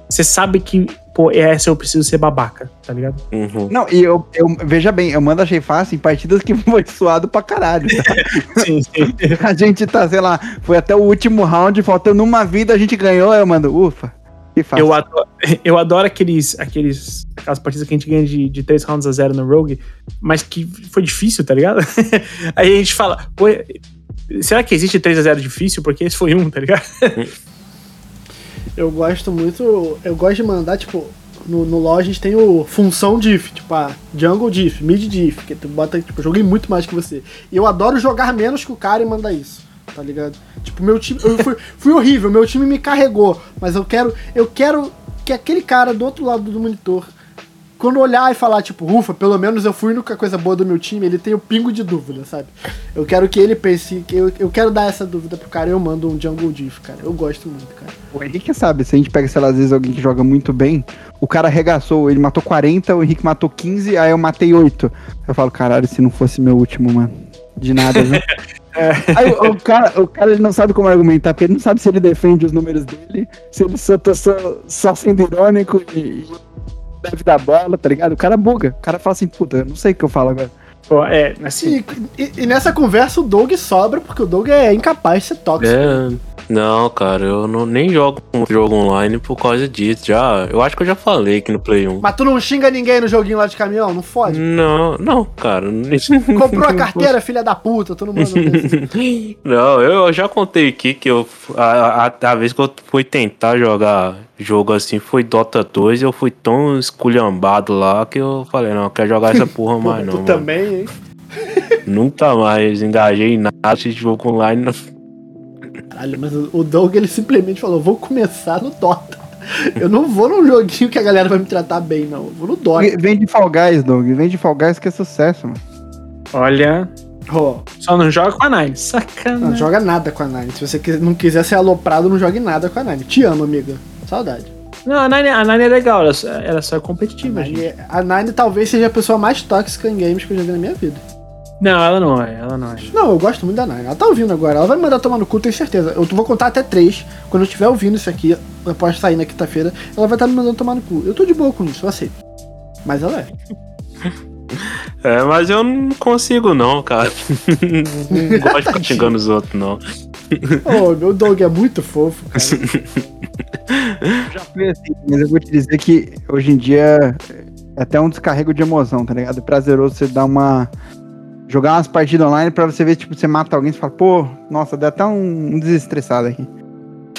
você sabe que, pô, essa eu preciso ser babaca, tá ligado? Uhum. Não, e eu, eu. Veja bem, eu mando achei fácil em partidas que [LAUGHS] foi suado pra caralho. tá? [LAUGHS] Sim, sim. [LAUGHS] A gente tá, sei lá, foi até o último round, faltando uma vida, a gente ganhou, eu mando, ufa. Que fácil. Eu adoro, eu adoro aqueles, aqueles, aquelas partidas que a gente ganha de, de 3 rounds a 0 no Rogue, mas que foi difícil, tá ligado? Aí a gente fala, pô, será que existe 3 a 0 difícil? Porque esse foi um, tá ligado? Eu gosto muito. Eu gosto de mandar, tipo, no, no LoL a gente tem o função diff, tipo, a jungle diff, mid diff, que tu bota, tipo, joguei muito mais que você. E eu adoro jogar menos que o cara e mandar isso, tá ligado? Tipo, meu time. Eu fui, fui horrível, meu time me carregou, mas eu quero. Eu quero que aquele cara do outro lado do monitor. Quando olhar e falar, tipo, ufa, pelo menos eu fui a única coisa boa do meu time, ele tem o pingo de dúvida, sabe? Eu quero que ele pense, que eu, eu quero dar essa dúvida pro cara e eu mando um jungle diff, cara. Eu gosto muito, cara. O Henrique sabe, se a gente pega, sei lá, às vezes alguém que joga muito bem, o cara arregaçou, ele matou 40, o Henrique matou 15, aí eu matei 8. Eu falo, caralho, se não fosse meu último, mano. De nada, viu? [LAUGHS] Aí o, o cara, o cara ele não sabe como argumentar, porque ele não sabe se ele defende os números dele, se ele só tá só, só sendo irônico e deve dar bola, tá ligado? O cara buga. O cara fala assim, puta, eu não sei o que eu falo agora. Pô, é, assim, E, e- e nessa conversa o Doug sobra, porque o Doug é incapaz de ser tóxico. É, não, cara, eu não, nem jogo um jogo online por causa disso. Já, eu acho que eu já falei aqui no Play 1. Mas tu não xinga ninguém no joguinho lá de caminhão, não fode? Não, não, cara. [LAUGHS] Comprou a carteira, filha da puta, tu [LAUGHS] não manda desse. Não, eu já contei aqui que eu. A, a, a vez que eu fui tentar jogar jogo assim foi Dota 2 e eu fui tão esculhambado lá que eu falei, não, eu quero jogar essa porra [LAUGHS] mais não. tu mano. também, hein? [LAUGHS] Nunca mais engajei em nada de jogo online. Não. Caralho, mas o Doug ele simplesmente falou: vou começar no Dota. [LAUGHS] Eu não vou num joguinho que a galera vai me tratar bem, não. Eu vou no Dota. Vem de Fall Guys, Doug. Vem de Fall Guys que é sucesso, mano. olha, Ó, só não joga com a Nine. não Sacanagem. joga nada com a Nine. Se você não quiser ser aloprado, não jogue nada com a Nine. Te amo, amiga. Saudade. Não, a Nine, a Nine é legal, ela, só- ela só é competitiva, A gente. Nine, a Nine talvez seja a pessoa mais tóxica em games que eu já vi na minha vida. Não, ela não é, ela não é. Não, eu gosto muito da Nine. Ela tá ouvindo agora. Ela vai me mandar tomar no cu, tenho certeza. Eu vou contar até três. Quando eu estiver ouvindo isso aqui, após sair na quinta-feira, ela vai estar me mandando tomar no cu. Eu tô de boa com isso, eu aceito. Mas ela é. [LAUGHS] É, mas eu não consigo não, cara. não [LAUGHS] gosto de ficar xingando os outros, não. Ô, meu dog é muito fofo, cara. Já foi assim, mas eu vou te dizer que hoje em dia é até um descarrego de emoção, tá ligado? É prazeroso você dar uma. Jogar umas partidas online pra você ver, tipo, você mata alguém e você fala, pô, nossa, deu até um, um desestressado aqui.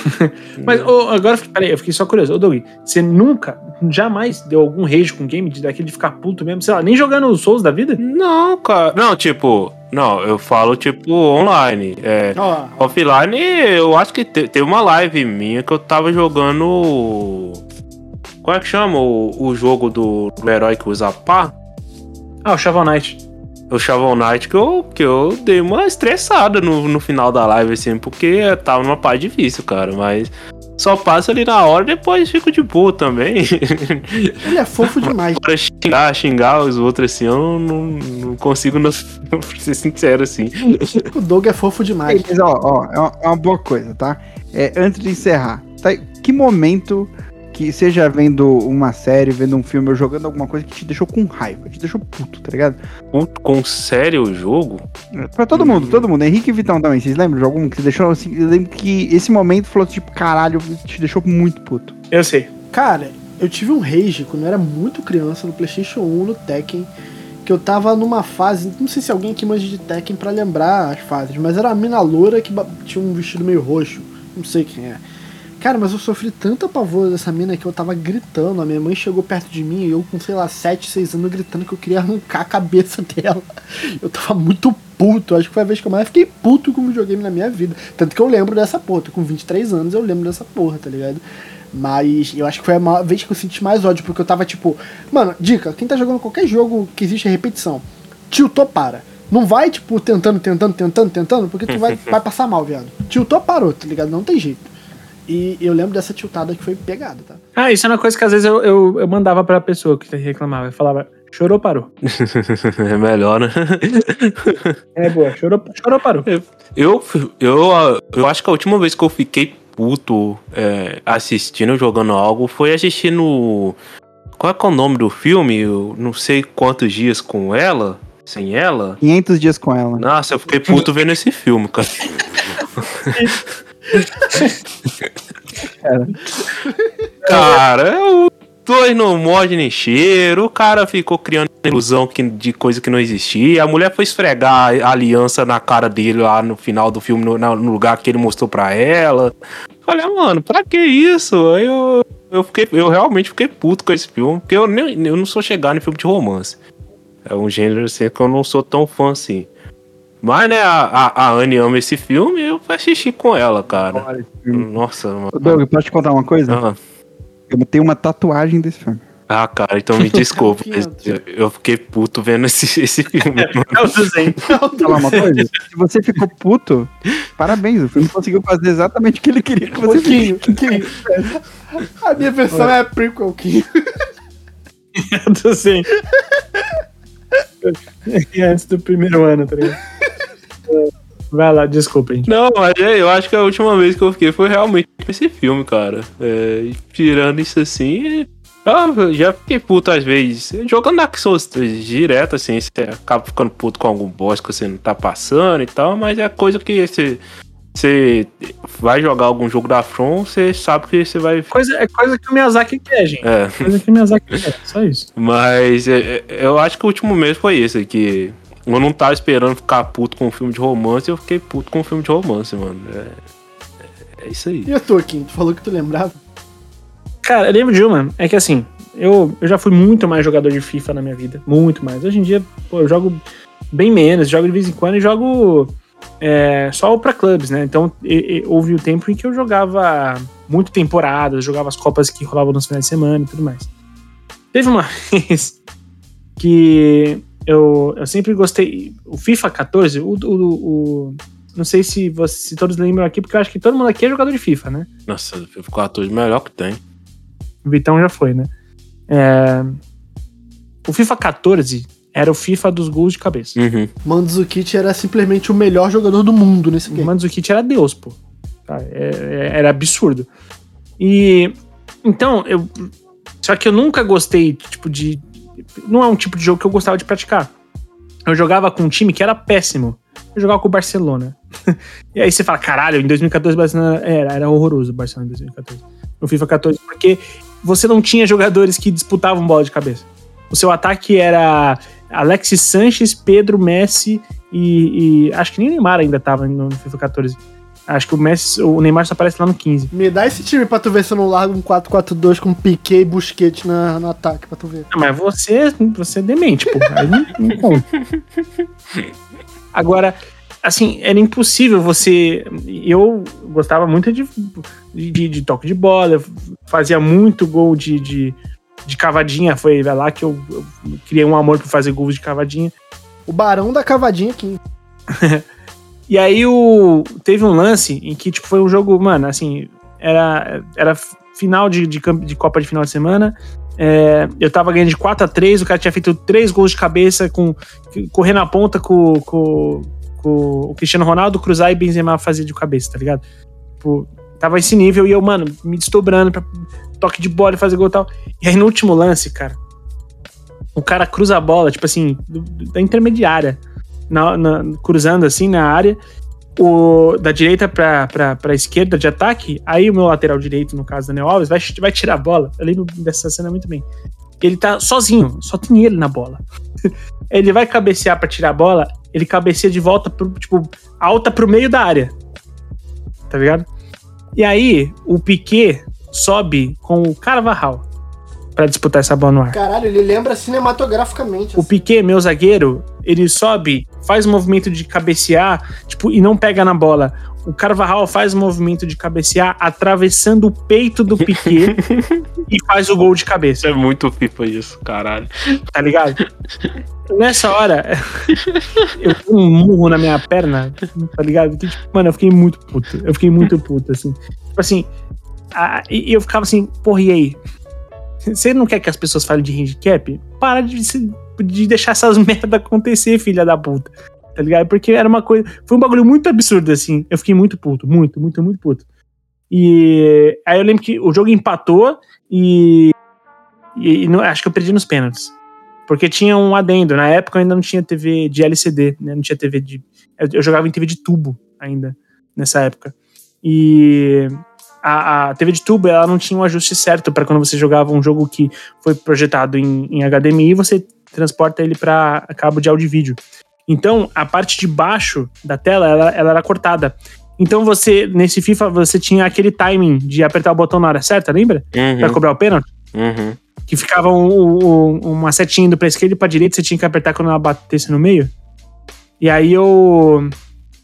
[LAUGHS] Mas ô, agora, eu fiquei- peraí, eu fiquei só curioso. Ô, Doug, você nunca, jamais deu algum rage com game de daquele de ficar puto mesmo? Sei lá, nem jogando os Souls da vida? Não, cara. Não, tipo, Não, eu falo tipo online. É, Ó, offline, eu acho que te- teve uma live minha que eu tava jogando. Qual é que chama o, o jogo do, do herói que usa pá? Ah, o Shovel Knight. O Shovel Knight que eu, que eu dei uma estressada no, no final da live, assim, porque tava numa parte difícil, cara. Mas só passa ali na hora depois fico de boa também. [LAUGHS] ele é fofo demais. Pra xingar, xingar os outros assim, eu não, não, consigo, não, [LAUGHS] ser sincero assim. O Doug é fofo demais. Mas, ó, ó, é uma, é uma boa coisa, tá? É, antes de encerrar, tá? que momento que seja vendo uma série, vendo um filme ou jogando alguma coisa que te deixou com raiva, te deixou puto, tá ligado? Puto, com sério o jogo? Pra todo mundo, todo mundo. Henrique e Vitão também, vocês lembram de algum que te deixou assim? Eu lembro que esse momento falou tipo, caralho, te deixou muito puto. Eu sei. Cara, eu tive um rage quando eu era muito criança no PlayStation 1, no Tekken. Que eu tava numa fase. Não sei se alguém aqui manja de Tekken pra lembrar as fases, mas era uma mina loura que tinha um vestido meio roxo. Não sei quem é. Cara, mas eu sofri tanto apavoro dessa mina que eu tava gritando. A minha mãe chegou perto de mim e eu, com sei lá, 7, 6 anos, gritando que eu queria arrancar a cabeça [LAUGHS] dela. Eu tava muito puto. Acho que foi a vez que eu mais fiquei puto com videogame na minha vida. Tanto que eu lembro dessa porra. Tô com 23 anos, eu lembro dessa porra, tá ligado? Mas eu acho que foi a vez que eu senti mais ódio, porque eu tava tipo. Mano, dica, quem tá jogando qualquer jogo que existe repetição, tiltou para. Não vai, tipo, tentando, tentando, tentando, tentando, porque tu vai, [LAUGHS] vai passar mal, viado. Tiltou, parou, tá ligado? Não tem jeito. E eu lembro dessa tiltada que foi pegada, tá? Ah, isso é uma coisa que às vezes eu, eu, eu mandava pra pessoa que reclamava. Eu falava, chorou, parou. [LAUGHS] é melhor, né? É boa, chorou, chorou, parou. Eu, eu, eu acho que a última vez que eu fiquei puto é, assistindo, jogando algo, foi assistindo. Qual é, que é o nome do filme? Eu não sei quantos dias com ela. Sem ela. 500 dias com ela. Nossa, eu fiquei puto vendo esse filme, cara. [LAUGHS] cara, os dois não morde nem cheiro. O cara ficou criando ilusão que- de coisa que não existia. A mulher foi esfregar a aliança na cara dele lá no final do filme, no, no lugar que ele mostrou pra ela. Falei, ah, mano, pra que isso? Eu, eu, fiquei, eu realmente fiquei puto com esse filme, porque eu, nem, eu não sou chegado em filme de romance. É um gênero assim que eu não sou tão fã assim. Mas, né, a, a, a Anne ama esse filme eu fui assistir com ela, cara. Nossa, mano. Doug, posso te contar uma coisa? Ah. Eu tenho uma tatuagem desse filme. Ah, cara, então me desculpa. [LAUGHS] eu, eu fiquei puto vendo esse, esse filme. É, o 200. Falar uma coisa? Se você ficou puto, parabéns. O filme conseguiu fazer exatamente o que ele queria que você fizesse. A minha versão é a prequel, Quinho. É o 200. [LAUGHS] antes do primeiro ano, tá ligado? É, Vai lá, desculpa, gente. Não, mas é, eu acho que a última vez que eu fiquei foi realmente esse filme, cara. É, tirando isso assim. Eu já fiquei puto às vezes. Jogando Dark Souls direto, assim, você acaba ficando puto com algum boss que você não tá passando e tal, mas é coisa que você. Você vai jogar algum jogo da From, você sabe que você vai. Coisa, é coisa que o Miyazaki quer, gente. É, Coisa que o Miyazaki quer, só isso. mas é, é, eu acho que o último mês foi esse, que eu não tava esperando ficar puto com um filme de romance, eu fiquei puto com um filme de romance, mano. É, é, é isso aí. E eu tô, Kim? Tu falou que tu lembrava? Cara, eu lembro de uma, é que assim, eu, eu já fui muito mais jogador de FIFA na minha vida. Muito mais. Hoje em dia, pô, eu jogo bem menos, jogo de vez em quando e jogo é, só pra clubes, né? Então, e- e- houve o tempo em que eu jogava muito temporadas, jogava as copas que rolavam nos finais de semana e tudo mais. Teve uma [LAUGHS] vez que eu, eu sempre gostei. O FIFA 14, o. o, o- não sei se, você, se todos lembram aqui, porque eu acho que todo mundo aqui é jogador de FIFA, né? Nossa, o FIFA 14 melhor que tem. O Vitão já foi, né? É, O FIFA 14 era o FIFA dos gols de cabeça. Uhum. Mandzukic era simplesmente o melhor jogador do mundo nesse O game. Mandzukic era Deus, pô. Tá, é- é- era absurdo. E então, eu só que eu nunca gostei tipo de não é um tipo de jogo que eu gostava de praticar. Eu jogava com um time que era péssimo. Eu jogava com o Barcelona. [LAUGHS] e aí você fala, caralho, em 2014 o Barcelona era, era horroroso o Barcelona em 2014. No FIFA 14, porque você não tinha jogadores que disputavam bola de cabeça. O seu ataque era Alexis Sanches, Pedro, Messi e, e acho que nem o Neymar ainda tava no, FIFA 14. Acho que o Messi, o Neymar só aparece lá no 15. Me dá esse time pra tu ver se eu não largo um 4-4-2 com Piquet e Busquets na, no ataque, pra tu ver. Ah, Mas você, você é demente, pô. Aí não, não conta. Agora, assim, era impossível você. Eu gostava muito de, de, de toque de bola, fazia muito gol de, de, de cavadinha. Foi lá que eu, eu criei um amor por fazer gols de cavadinha. O barão da cavadinha aqui. [LAUGHS] E aí o, teve um lance em que, tipo, foi um jogo, mano, assim, era, era final de, de, de Copa de final de semana. É, eu tava ganhando de 4 a 3 o cara tinha feito três gols de cabeça, com correndo a ponta com, com, com o Cristiano Ronaldo, cruzar e Benzema fazer de cabeça, tá ligado? Tipo, tava esse nível e eu, mano, me desdobrando pra toque de bola e fazer gol e tal. E aí no último lance, cara, o cara cruza a bola, tipo assim, da intermediária, na, na- cruzando assim na área, o, da direita pra, pra, pra esquerda de ataque, aí o meu lateral direito, no caso, Daniel Alves, vai, vai tirar a bola. Eu lembro dessa cena muito bem. Ele tá sozinho, só tem ele na bola. [LAUGHS] ele vai cabecear pra tirar a bola, ele cabeceia de volta, pro, tipo, alta pro meio da área. Tá ligado? E aí, o Piquet sobe com o Carvajal pra disputar essa bola no ar. Caralho, ele lembra cinematograficamente. O assim. Piquet, meu zagueiro, ele sobe, faz o movimento de cabecear, tipo, e não pega na bola. O Carvajal faz o movimento de cabecear atravessando o peito do Piquet [LAUGHS] e faz o gol de cabeça, É muito FIFA isso, caralho. tá ligado? Nessa hora, [LAUGHS] eu dei um murro na minha perna, tá ligado? Que, tipo, mano, eu fiquei muito puto. Eu fiquei muito puto, assim. Tipo assim, a- e eu ficava assim, porra, e aí? [LAUGHS] Você não quer que as pessoas falem de handicap? Para de, de deixar essas [LAUGHS] merda acontecer, filha da puta. Tá ligado? Porque era uma coisa. Foi um bagulho muito absurdo, assim. Eu fiquei muito puto, muito, muito, muito puto. E aí eu lembro que o jogo empatou e. E, e não- acho que eu perdi nos pênaltis. Porque tinha um adendo. Na época eu ainda não tinha TV de LCD, né? Não tinha TV de. Eu, eu jogava em TV de tubo ainda, nessa época. E a, a TV de tubo ela não tinha um ajuste certo para quando você jogava um jogo que foi projetado em, em HDMI, você transporta ele para cabo de áudio e vídeo. Então, a parte de baixo da tela, ela, ela era cortada. Então, você, nesse FIFA, você tinha aquele timing de apertar o botão na hora certa, lembra? Pra Uhum, cobrar o pênalti? uhum. Que ficava um- um- uma setinha indo pra esquerda e pra direita, você tinha que apertar quando ela batesse no meio. E aí eu.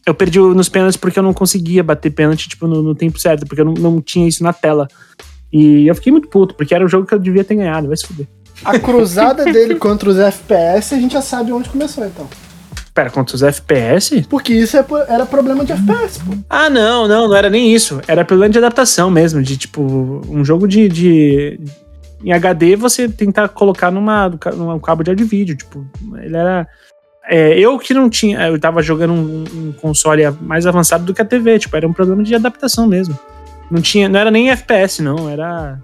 Eu perdi o- nos pênaltis porque eu não conseguia bater pênalti, tipo, no, no tempo certo, porque eu não, não tinha isso na tela. E eu fiquei muito puto, porque era um jogo que eu devia ter ganhado, vai se fuder. A cruzada [LAUGHS] dele contra os FPS, a gente já sabe onde começou, então. Pera, contra os FPS? Porque isso é era problema de FPS, pô. Ah, não, não, não era nem isso. Era problema de adaptação mesmo, de tipo, um jogo de. de em HD você tentar colocar numa, num cabo de áudio vídeo. Tipo, ele era. É, eu que não tinha. Eu tava jogando um, um console mais avançado do que a TV. Tipo, era um problema de adaptação mesmo. Não tinha. Não era nem FPS, não. Era.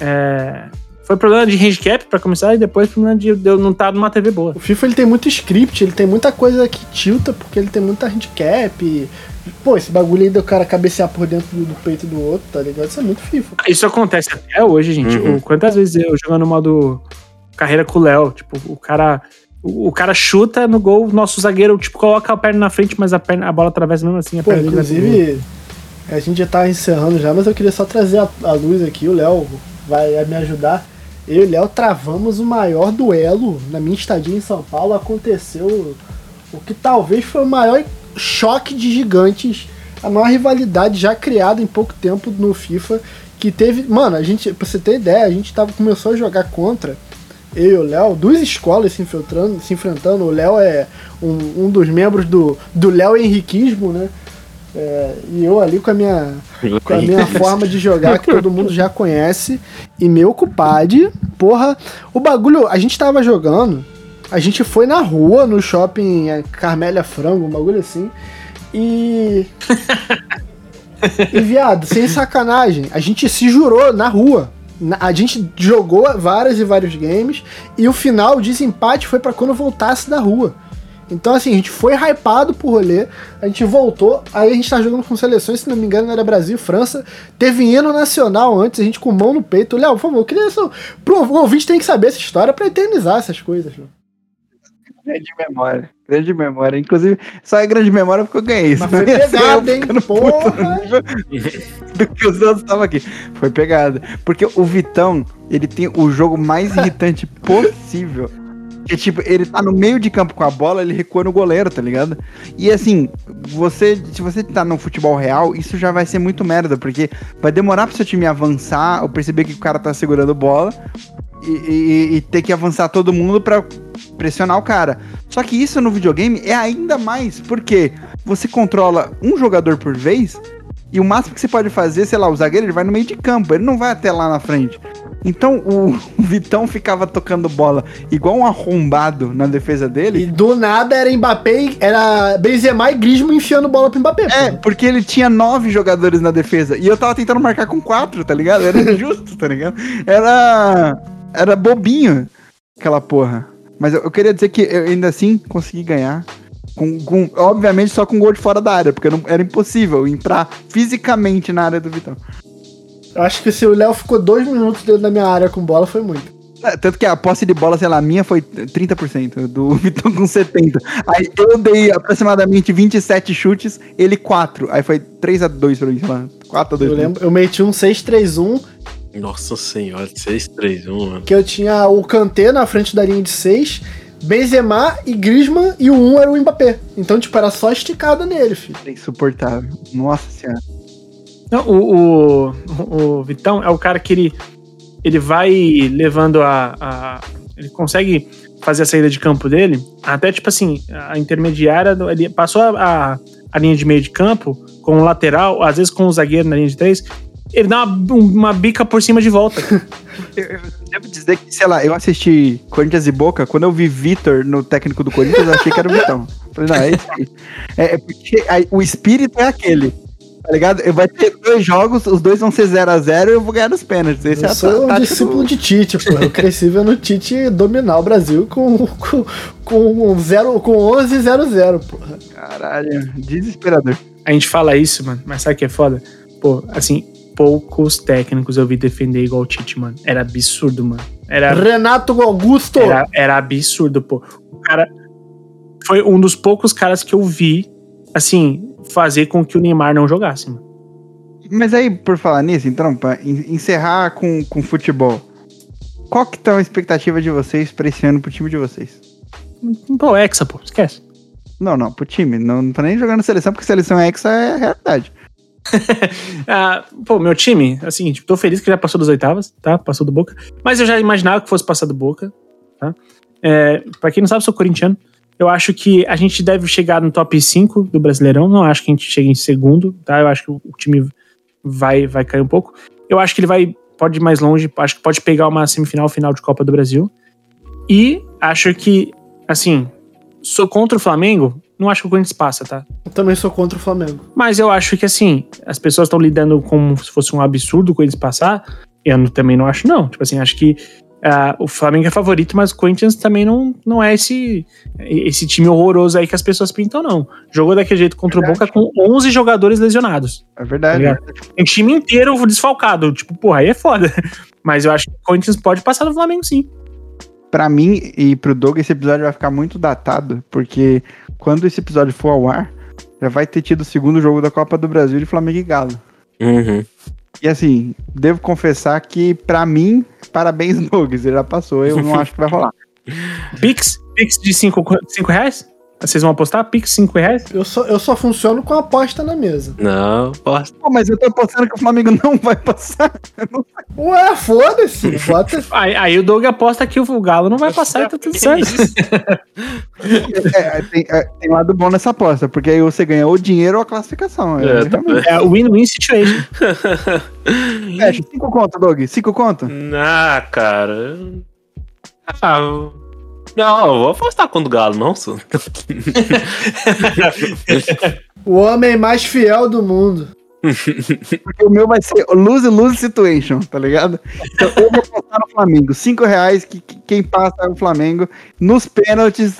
é, foi problema de handicap pra começar e depois problema de eu não estar numa TV boa. O FIFA ele tem muito script, ele tem muita coisa que tilta, porque ele tem muita handicap. Pô, esse bagulho aí do cara cabecear por dentro do, do peito do outro, tá ligado? Isso é muito FIFA. Isso acontece até hoje, gente. Uhum. Quantas vezes eu jogando no modo carreira com o Léo, tipo, o cara. O, o cara chuta no gol, o nosso zagueiro, tipo, coloca a perna na frente, mas a, perna, a bola atravessa mesmo assim. A Pô, perna inclusive, a gente já tá encerrando já, mas eu queria só trazer a, a luz aqui, o Léo vai me ajudar. Eu e o Léo travamos o maior duelo na minha estadia em São Paulo. Aconteceu o que talvez foi o maior choque de gigantes, a maior rivalidade já criada em pouco tempo no FIFA. Que teve. Mano, a gente, pra você ter ideia, a gente tava, começou a jogar contra eu e o Léo, duas escolas se infiltrando, se enfrentando. O Léo é um, um dos membros do, do Léo Henriquismo, né? É, e eu ali com a minha, com a minha forma de jogar que todo mundo já conhece. E meu compadre, porra, o bagulho, a gente tava jogando, a gente foi na rua, no shopping é, Carmélia Frango, um bagulho assim. E. [LAUGHS] e viado, sem sacanagem, a gente se jurou na rua. A gente jogou vários e vários games e o final, o desempate foi pra quando voltasse da rua. Então, assim, a gente foi hypado pro rolê, a gente voltou, aí a gente tá jogando com seleções, se não me engano, era Brasil e França. Teve hino nacional antes, a gente com mão no peito. Léo, por favor, eu queria só. Pro ouvinte tem que saber essa história pra eternizar essas coisas, né? Grande memória. Grande memória. Inclusive, só é grande memória porque eu ganhei. Mas foi [LAUGHS] ser eu pegado, hein? Porra! [LAUGHS] do que os outros estavam aqui. Foi pegada. Porque o Vitão, ele tem o jogo mais irritante [LAUGHS] possível. Que tipo, ele tá no meio de campo com a bola, ele recua no goleiro, tá ligado? E assim, você, se você tá no futebol real, isso já vai ser muito merda, porque vai demorar pro seu time avançar, ou perceber que o cara tá segurando bola, e, e- e ter que avançar todo mundo pra pressionar o cara. Só que isso no videogame é ainda mais, porque você controla um jogador por vez, e o máximo que você pode fazer, sei lá, o zagueiro ele vai no meio de campo, ele não vai até lá na frente. Então o [LAUGHS] Vitão ficava tocando bola igual um arrombado na defesa E dele. do nada era Mbappé, e- era Benzema e Griezmann enfiando bola pro Mbappé. É, pô. porque ele tinha nove jogadores na defesa. E eu tava tentando marcar com quatro, tá ligado? Era injusto, tá ligado? Era. Era bobinho aquela porra. Mas eu, eu queria dizer que eu ainda assim consegui ganhar. Com, com- obviamente só com gol de fora da área, porque não, era impossível entrar fisicamente na área do Vitão. Eu acho que se o Léo ficou dois minutos dentro da minha área com bola, foi muito. É, Tanto que a posse de bola, sei lá, minha foi 30%, do [LAUGHS] Vitão com 70%. Aí eu dei aproximadamente 27 chutes, ele 4. Aí foi 3x2 pra mim, sei lá. 4x2. Eu lembro, eu meti um 6-3-1, Nossa senhora, 6-3-1, mano. que eu tinha o Kanté na frente da linha de 6, Benzema e Griezmann, e o 1 era o Mbappé. Então, tipo, era só esticada nele, filho. É insuportável. Nossa senhora. Não, o, o, o Vitão é o cara que ele, ele vai levando a, a- Ele consegue fazer a saída de campo dele até, tipo assim, a intermediária. Ele passou a, a, a linha de meio de campo com o lateral, às vezes com o zagueiro na linha de três. Ele dá uma, uma bica por cima de volta. [LAUGHS] Eu, eu devo dizer que, sei lá, eu assisti Corinthians e Boca, quando eu vi Vitor no técnico do Corinthians, eu achei que era o Vitão. Falei, não, é esse aí. É, é porque aí, o espírito é aquele. Tá ligado? Vai ter dois jogos, os dois vão ser 0x0 e eu vou ganhar nos pênaltis. Esse é Eu a sou um tática do- discípulo de Tite, pô. Eu cresci vendo o Tite dominar o Brasil com, com, com, zero, com 11 0 0 porra. Caralho, desesperador. A gente fala isso, mano, mas sabe o que é foda? Pô, assim, poucos técnicos eu vi defender igual o Tite, mano. Era absurdo, mano. Era, Renato Augusto. era, era absurdo, pô. O cara foi um dos poucos caras que eu vi, assim, fazer com que o Neymar não jogasse, mano. Mas aí, por falar nisso, então, pra en- encerrar com, com futebol, qual que tá a expectativa de vocês pra esse ano pro time de vocês? Pô, Hexa, pô, esquece. Não, não, pro time. Não, não tô nem jogando seleção, porque seleção hexa é a realidade. [LAUGHS] Ah, pô, meu time, assim, tipo, tô feliz que já passou das oitavas, tá? Passou do Boca. Mas eu já imaginava que fosse passar do Boca, tá? É, pra quem não sabe, sou corintiano. Eu acho que a gente deve chegar no top 5 do Brasileirão. Não acho que a gente chegue em segundo, tá? Eu acho que o o time vai, vai cair um pouco. Eu acho que ele vai pode ir mais longe. Acho que pode pegar uma semifinal, final de Copa do Brasil. E acho que, assim, sou contra o Flamengo. Não acho que o Corinthians passa, tá? Eu também sou contra o Flamengo. Mas eu acho que assim, as pessoas estão lidando como se fosse um absurdo com eles passar. Eu não- também não acho, não. Tipo assim, acho que ah, o Flamengo é favorito, mas o Corinthians também não, não é esse, esse time horroroso aí que as pessoas pintam, não. Jogou daquele jeito contra o Boca com 11 jogadores lesionados. É verdade. Tá? Tem time inteiro desfalcado. Tipo, porra, aí é foda. [LAUGHS] Mas eu acho que o Corinthians pode passar do Flamengo, sim. Pra mim e pro Doug, esse episódio vai ficar muito datado, porque quando esse episódio for ao ar, já vai ter tido o segundo jogo da Copa do Brasil de Flamengo e Galo. Uhum. E assim, devo confessar que, pra mim, parabéns, [LAUGHS] Doug. Você já passou, eu não [LAUGHS] acho que vai rolar. Pix? Pix de 5 reais? Vocês vão apostar? Pix 5 reais? Eu só, eu só funciono com a aposta na mesa. Não. Pô, mas eu tô apostando que o Flamengo não vai passar. Ué, foda-se. [LAUGHS] Bota. Aí, aí o Doug aposta que o Galo não vai passar e tá tudo certo. [LAUGHS] É, tem, é, tem lado bom nessa aposta, porque aí você ganha ou dinheiro ou a classificação. É, É, tá realmente. É win-win situation. Fecha, cinco conto, Doug. Cinco conto. [LAUGHS] Ah, cara. Ah, não, eu vou afastar contra o Galo, não, sou. O homem mais fiel do mundo. Porque o meu vai ser lose-lose situation, tá ligado? Então eu vou apostar no Flamengo. Cinco reais, que, que- quem passa é o Flamengo. Nos pênaltis,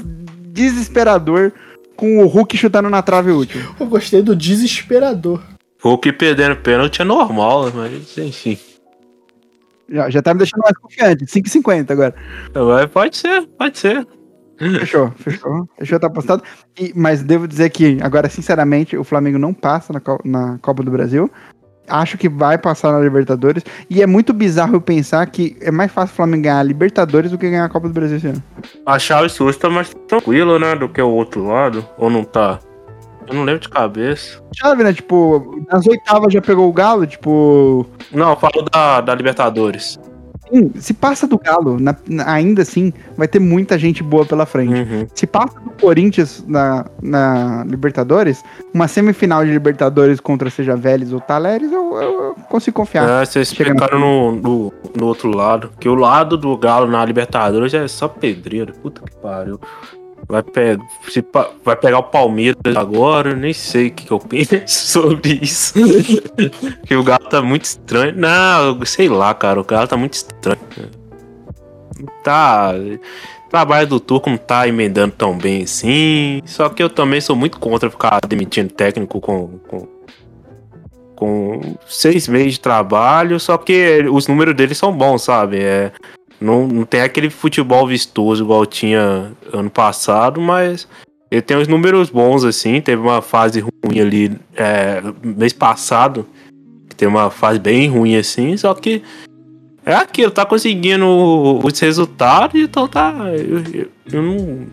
desesperador, com o Hulk chutando na trave útil. Eu gostei do desesperador. Hulk perdendo pênalti é normal, mas enfim. Já, já tá me deixando mais confiante. 5,50 agora. Mas pode ser, pode ser. Fechou, fechou. Fechou, tá apostado. E, mas devo dizer que, agora, sinceramente, o Flamengo não passa na, Co- na Copa do Brasil. acho que vai passar na Libertadores. E é muito bizarro eu pensar que é mais fácil o Flamengo ganhar a Libertadores do que ganhar a Copa do Brasil esse ano. A Chaves hoje tá mais tranquilo, né? Do que o outro lado. Ou não tá? Eu não lembro de cabeça. Chave, né? Tipo, nas oitavas já pegou o Galo, tipo. Não, eu falo da, da Libertadores. sim, se passa do Galo, na- ainda assim, vai ter muita gente boa pela frente. Uhum. Se passa do Corinthians na, na Libertadores, uma semifinal de Libertadores contra seja Vélez ou Taleres, eu, eu- eu consigo confiar. É, vocês explicaram no, no, no outro lado. Que o lado do Galo na Libertadores é só pedreiro. Puta que pariu. Vai, pe vai pegar o Palmeiras agora, eu nem sei o que, que eu penso [LAUGHS] sobre isso. que o Galo tá muito estranho. Não, sei lá, cara. O Galo tá muito estranho. Tá. O trabalho do Turco não tá emendando tão bem assim. Só que eu também sou muito contra ficar demitindo técnico com, com com seis meses de trabalho, só que os números dele são bons, sabe? É, não, não tem aquele futebol vistoso igual tinha ano passado, mas ele tem os números bons, assim. Teve uma fase ruim ali é, mês passado, que tem uma fase bem ruim, assim, só que é aquilo, tá conseguindo os resultados, então tá. Eu, eu- eu não.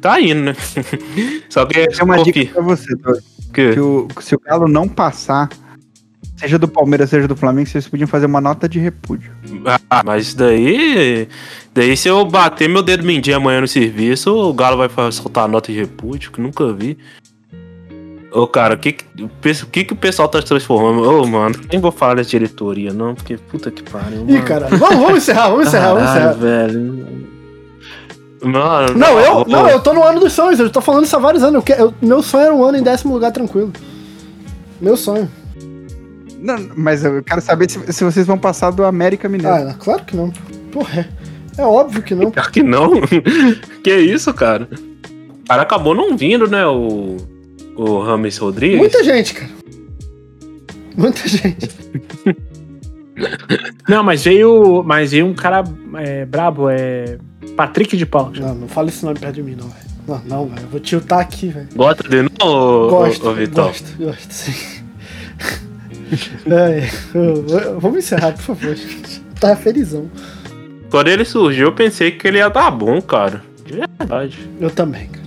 Tá indo, né? [LAUGHS] Só que. Tem uma dica pra você, que- que o- se o Galo não passar, seja do Palmeiras, seja do Flamengo, vocês podiam fazer uma nota de repúdio. Ah, mas daí. Daí se eu bater meu dedo mindinho amanhã no serviço, o Galo vai soltar a nota de repúdio, que nunca vi. Ô, cara, o que que, que que o pessoal tá se transformando? Ô, mano, nem vou falar dessa diretoria, não, porque puta que pariu. Ih, mano. caralho. Vamos, vamos encerrar, vamos encerrar, vamos encerrar. velho. Mano, Não, eu, ô, não, eu tô no ano dos sonhos, eu tô falando isso há vários anos. Eu eu- meu sonho era um ano em décimo lugar tranquilo. Meu sonho. Não, mas eu quero saber se, se vocês vão passar do América Mineiro. Ah, claro que não. Porra, é, é óbvio que não. Pior que não. [LAUGHS] que isso, cara? O cara acabou não vindo, né? O. O Rames Rodrigues. Muita gente, cara. Muita gente. [LAUGHS] Não, mas veio, mas veio um cara é, brabo, é Patrick de Paula. Não, não fala esse nome perto de mim, não, velho. Não, não, velho. Eu vou tiltar aqui, velho. Gosta dele, não, ô, ô, Gosto, ô, Vitão? gosto, gosto, sim. [LAUGHS] É, eu- eu- vamos encerrar, por favor. Tá felizão. Quando ele surgiu, eu pensei que ele ia dar bom, cara. De verdade. Eu também, cara.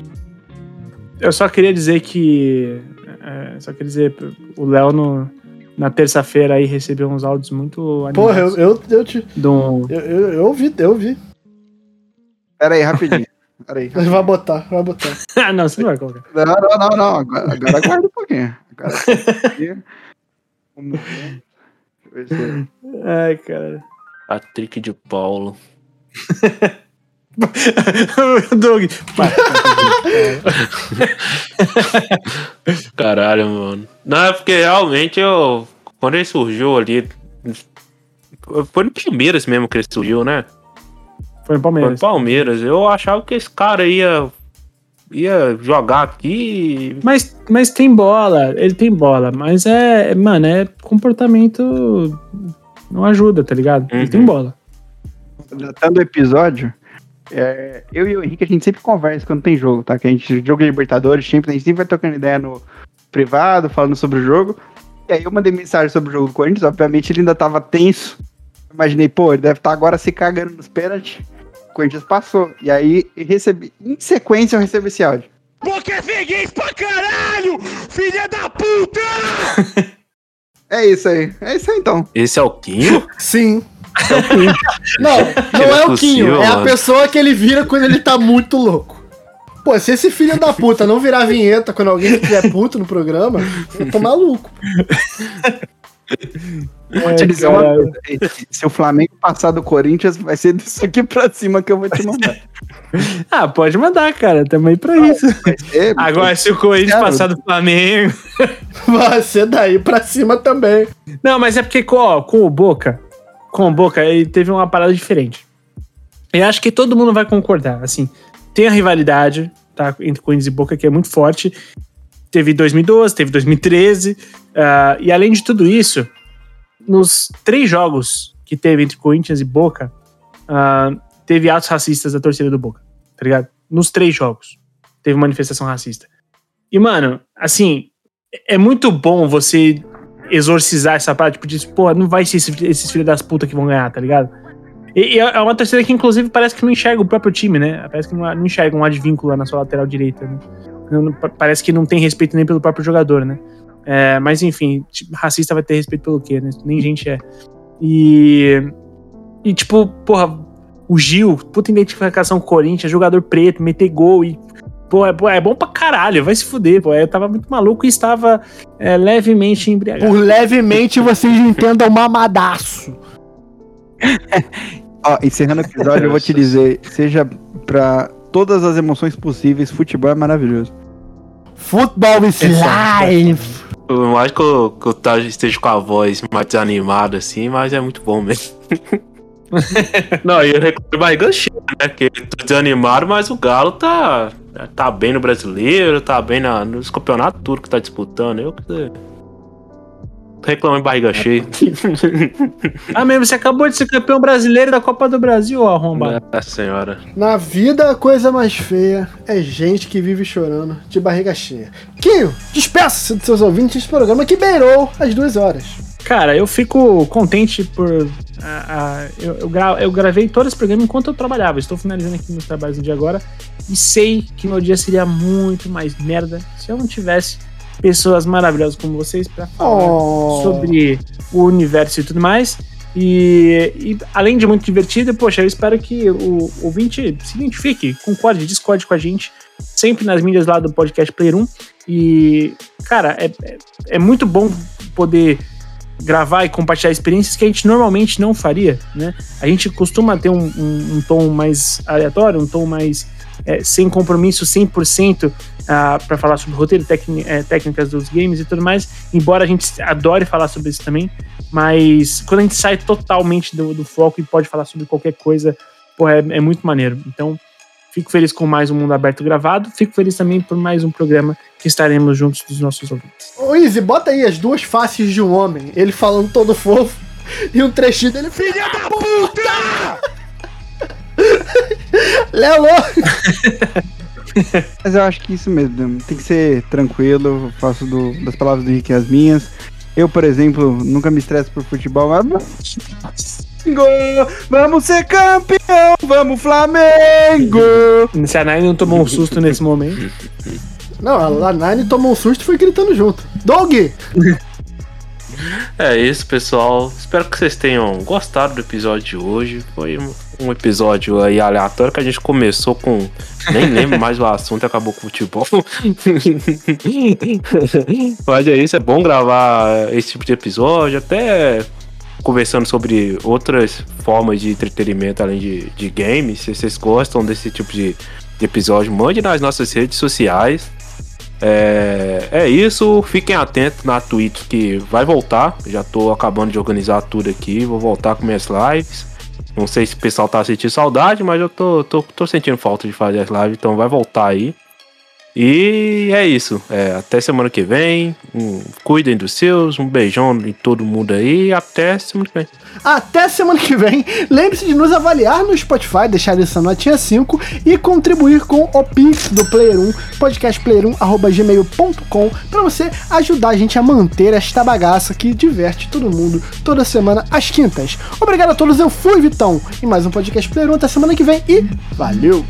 Eu só queria dizer que. é, só queria dizer, o Léo no- na terça-feira aí recebeu uns áudios muito Porra, eu, animados. eu, eu, te, um- eu, eu, eu ouvi, eu ouvi. Pera aí, rapidinho. Pera aí. Vai botar, vai botar. Ah, [LAUGHS] não, você não vai colocar. Não, não, não, não. Agora, agora aguarda um pouquinho. Agora, aqui. Vamos [LAUGHS] Ai, cara. Patrick de Paulo. [LAUGHS] Doug. [LAUGHS] Caralho, mano. Não, é porque realmente eu. Quando ele surgiu ali. Foi no Palmeiras mesmo que ele surgiu, né? Foi no Foi no Palmeiras. Palmeiras. Eu achava que esse cara ia. Ia jogar aqui. Mas, mas tem bola, ele tem bola, mas é, mano, é comportamento não ajuda, tá ligado? Ele Uhum. tem bola. Datando o episódio, é, eu e o Henrique, a gente sempre conversa quando tem jogo, tá? Que a gente joga Libertadores, sempre, a gente sempre vai trocando ideia no privado, falando sobre o jogo. E aí eu mandei mensagem sobre o jogo do Corinthians, obviamente ele ainda tava tenso. Imaginei, pô, ele deve estar agora se cagando nos pênaltis. O Corinthians passou. E aí recebi, em sequência eu recebi esse áudio. Porque é freguês pra caralho, filha da puta! [LAUGHS] É isso aí, é isso aí então. Esse é o Quinho? Sim. não, [LAUGHS] não Não é é o Quinho, é a pessoa que ele vira quando ele tá muito louco. Pô, se esse filho da puta não virar vinheta quando alguém estiver puto no programa, eu tô maluco. [LAUGHS] Vou te dizer uma coisa. Se o Flamengo passar do Corinthians, vai ser disso aqui pra cima que eu vou te mandar. [LAUGHS] Ah, pode mandar, cara, também pra isso. Vai ser, Agora, se o Corinthians passar do Flamengo. [LAUGHS] Vai ser daí pra cima também. Não, mas é porque com, ó, com o Boca, com o Boca, ele teve uma parada diferente. Eu acho que todo mundo vai concordar. Assim, tem a rivalidade tá, entre Corinthians e Boca, que é muito forte. Teve 2012, teve 2013. ah, e além de tudo isso, nos três jogos que teve entre Corinthians e Boca, ah, teve atos racistas da torcida do Boca, tá ligado? Nos três jogos. Teve manifestação racista. E, mano, assim, é muito bom você exorcizar essa parte, tipo, de, pô, não vai ser esse- esses filhos das putas que vão ganhar, tá ligado? E, e é uma torcida que, inclusive, parece que não enxerga o próprio time, né? Parece que não, não enxerga um advínculo na sua lateral direita, né? Parece que não tem respeito nem pelo próprio jogador, né? É, mas, enfim, tipo, racista vai ter respeito pelo quê, né? Nem gente é. E. E, tipo, porra, o Gil, puta identificação com o Corinthians, jogador preto, meter gol e. Pô, é, é bom pra caralho, vai se fuder, pô. Eu tava muito maluco e estava é, levemente embriagado. Por levemente vocês entendam mamadaço. [LAUGHS] Ó, encerrando o episódio, eu vou te dizer, seja pra todas as emoções possíveis, futebol é maravilhoso. Futebol is life. Por mais que eu, que eu tá- esteja com a voz mais desanimada assim, mas é muito bom mesmo. [LAUGHS] Não, e eu reclamo barriga cheia, né? Que eu tô desanimado, mas o Galo tá, tá bem no brasileiro, tá bem na, nos campeonatos tudo que tá disputando. Eu que reclamo de barriga cheia. [LAUGHS] Ah, mesmo, você acabou de ser campeão brasileiro da Copa do Brasil, ó, arrombado. Nossa senhora. Na vida, a coisa mais feia é gente que vive chorando de barriga cheia. Quinho, despeça-se dos seus ouvintes desse programa que beirou as duas horas. Cara, eu fico contente por. ah, ah, eu, eu, gra- eu gravei todo esse programa enquanto eu trabalhava. Estou finalizando aqui meus trabalhos no dia agora. E sei que meu dia seria muito mais merda se eu não tivesse pessoas maravilhosas como vocês pra falar Oh. sobre o universo e tudo mais. E, e além de muito divertido, poxa, eu espero que o ouvinte se identifique, concorde, discorde com a gente, sempre nas mídias lá do podcast Player 1. E, cara, é, é, é muito bom poder gravar e compartilhar experiências que a gente normalmente não faria, né? A gente costuma ter um, um, um tom mais aleatório, um tom mais é, sem compromisso 100% ah, para falar sobre roteiro, é, técnicas dos games e tudo mais, embora a gente adore falar sobre isso também, mas quando a gente sai totalmente do, do foco e pode falar sobre qualquer coisa, pô, é, é muito maneiro. Então, fico feliz com mais um Mundo Aberto gravado, fico feliz também por mais um programa que estaremos juntos dos nossos ouvintes. Ô, Izzy, bota aí as duas faces de um homem. Ele falando todo fofo [LAUGHS] e um trechinho dele, filha da puta! [LAUGHS] Lelo! [LAUGHS] Mas eu acho que isso mesmo, tem que ser tranquilo, eu faço do- das palavras do Henrique as minhas. Eu, por exemplo, nunca me estresso por futebol, mas. Flamengo! Vamos ser campeão! Vamos, Flamengo! [LAUGHS] Se a Nai não tomou um susto nesse momento. Não, a Lanine tomou um susto e foi gritando junto. Dog! É isso, pessoal. Espero que vocês tenham gostado do episódio de hoje. Foi um- episódio aí aleatório que a gente começou com. Nem lembro mais o assunto e acabou com o futebol. [LAUGHS] Mas é isso, é bom gravar esse tipo de episódio, até conversando sobre outras formas de entretenimento além de, de games. Se vocês gostam desse tipo de, de episódio, mande nas nossas redes sociais. É, é isso, fiquem atentos na Twitch que vai voltar. Já tô acabando de organizar tudo aqui, vou voltar com minhas lives. Não sei se o pessoal tá sentindo saudade, mas eu tô, tô, tô sentindo falta de fazer as lives, então vai voltar aí. E é isso. É, até semana que vem. Um, cuidem dos seus. Um beijão em todo mundo aí. Até semana que vem. Até semana que vem. Lembre-se de nos avaliar no Spotify, deixar essa notinha 5 e contribuir com o Pix do Player 1, podcastplayer1.gmail.com, para você ajudar a gente a manter esta bagaça que diverte todo mundo toda semana às quintas. Obrigado a todos, eu fui Vitão. E mais um podcast Player 1 até semana que vem e valeu!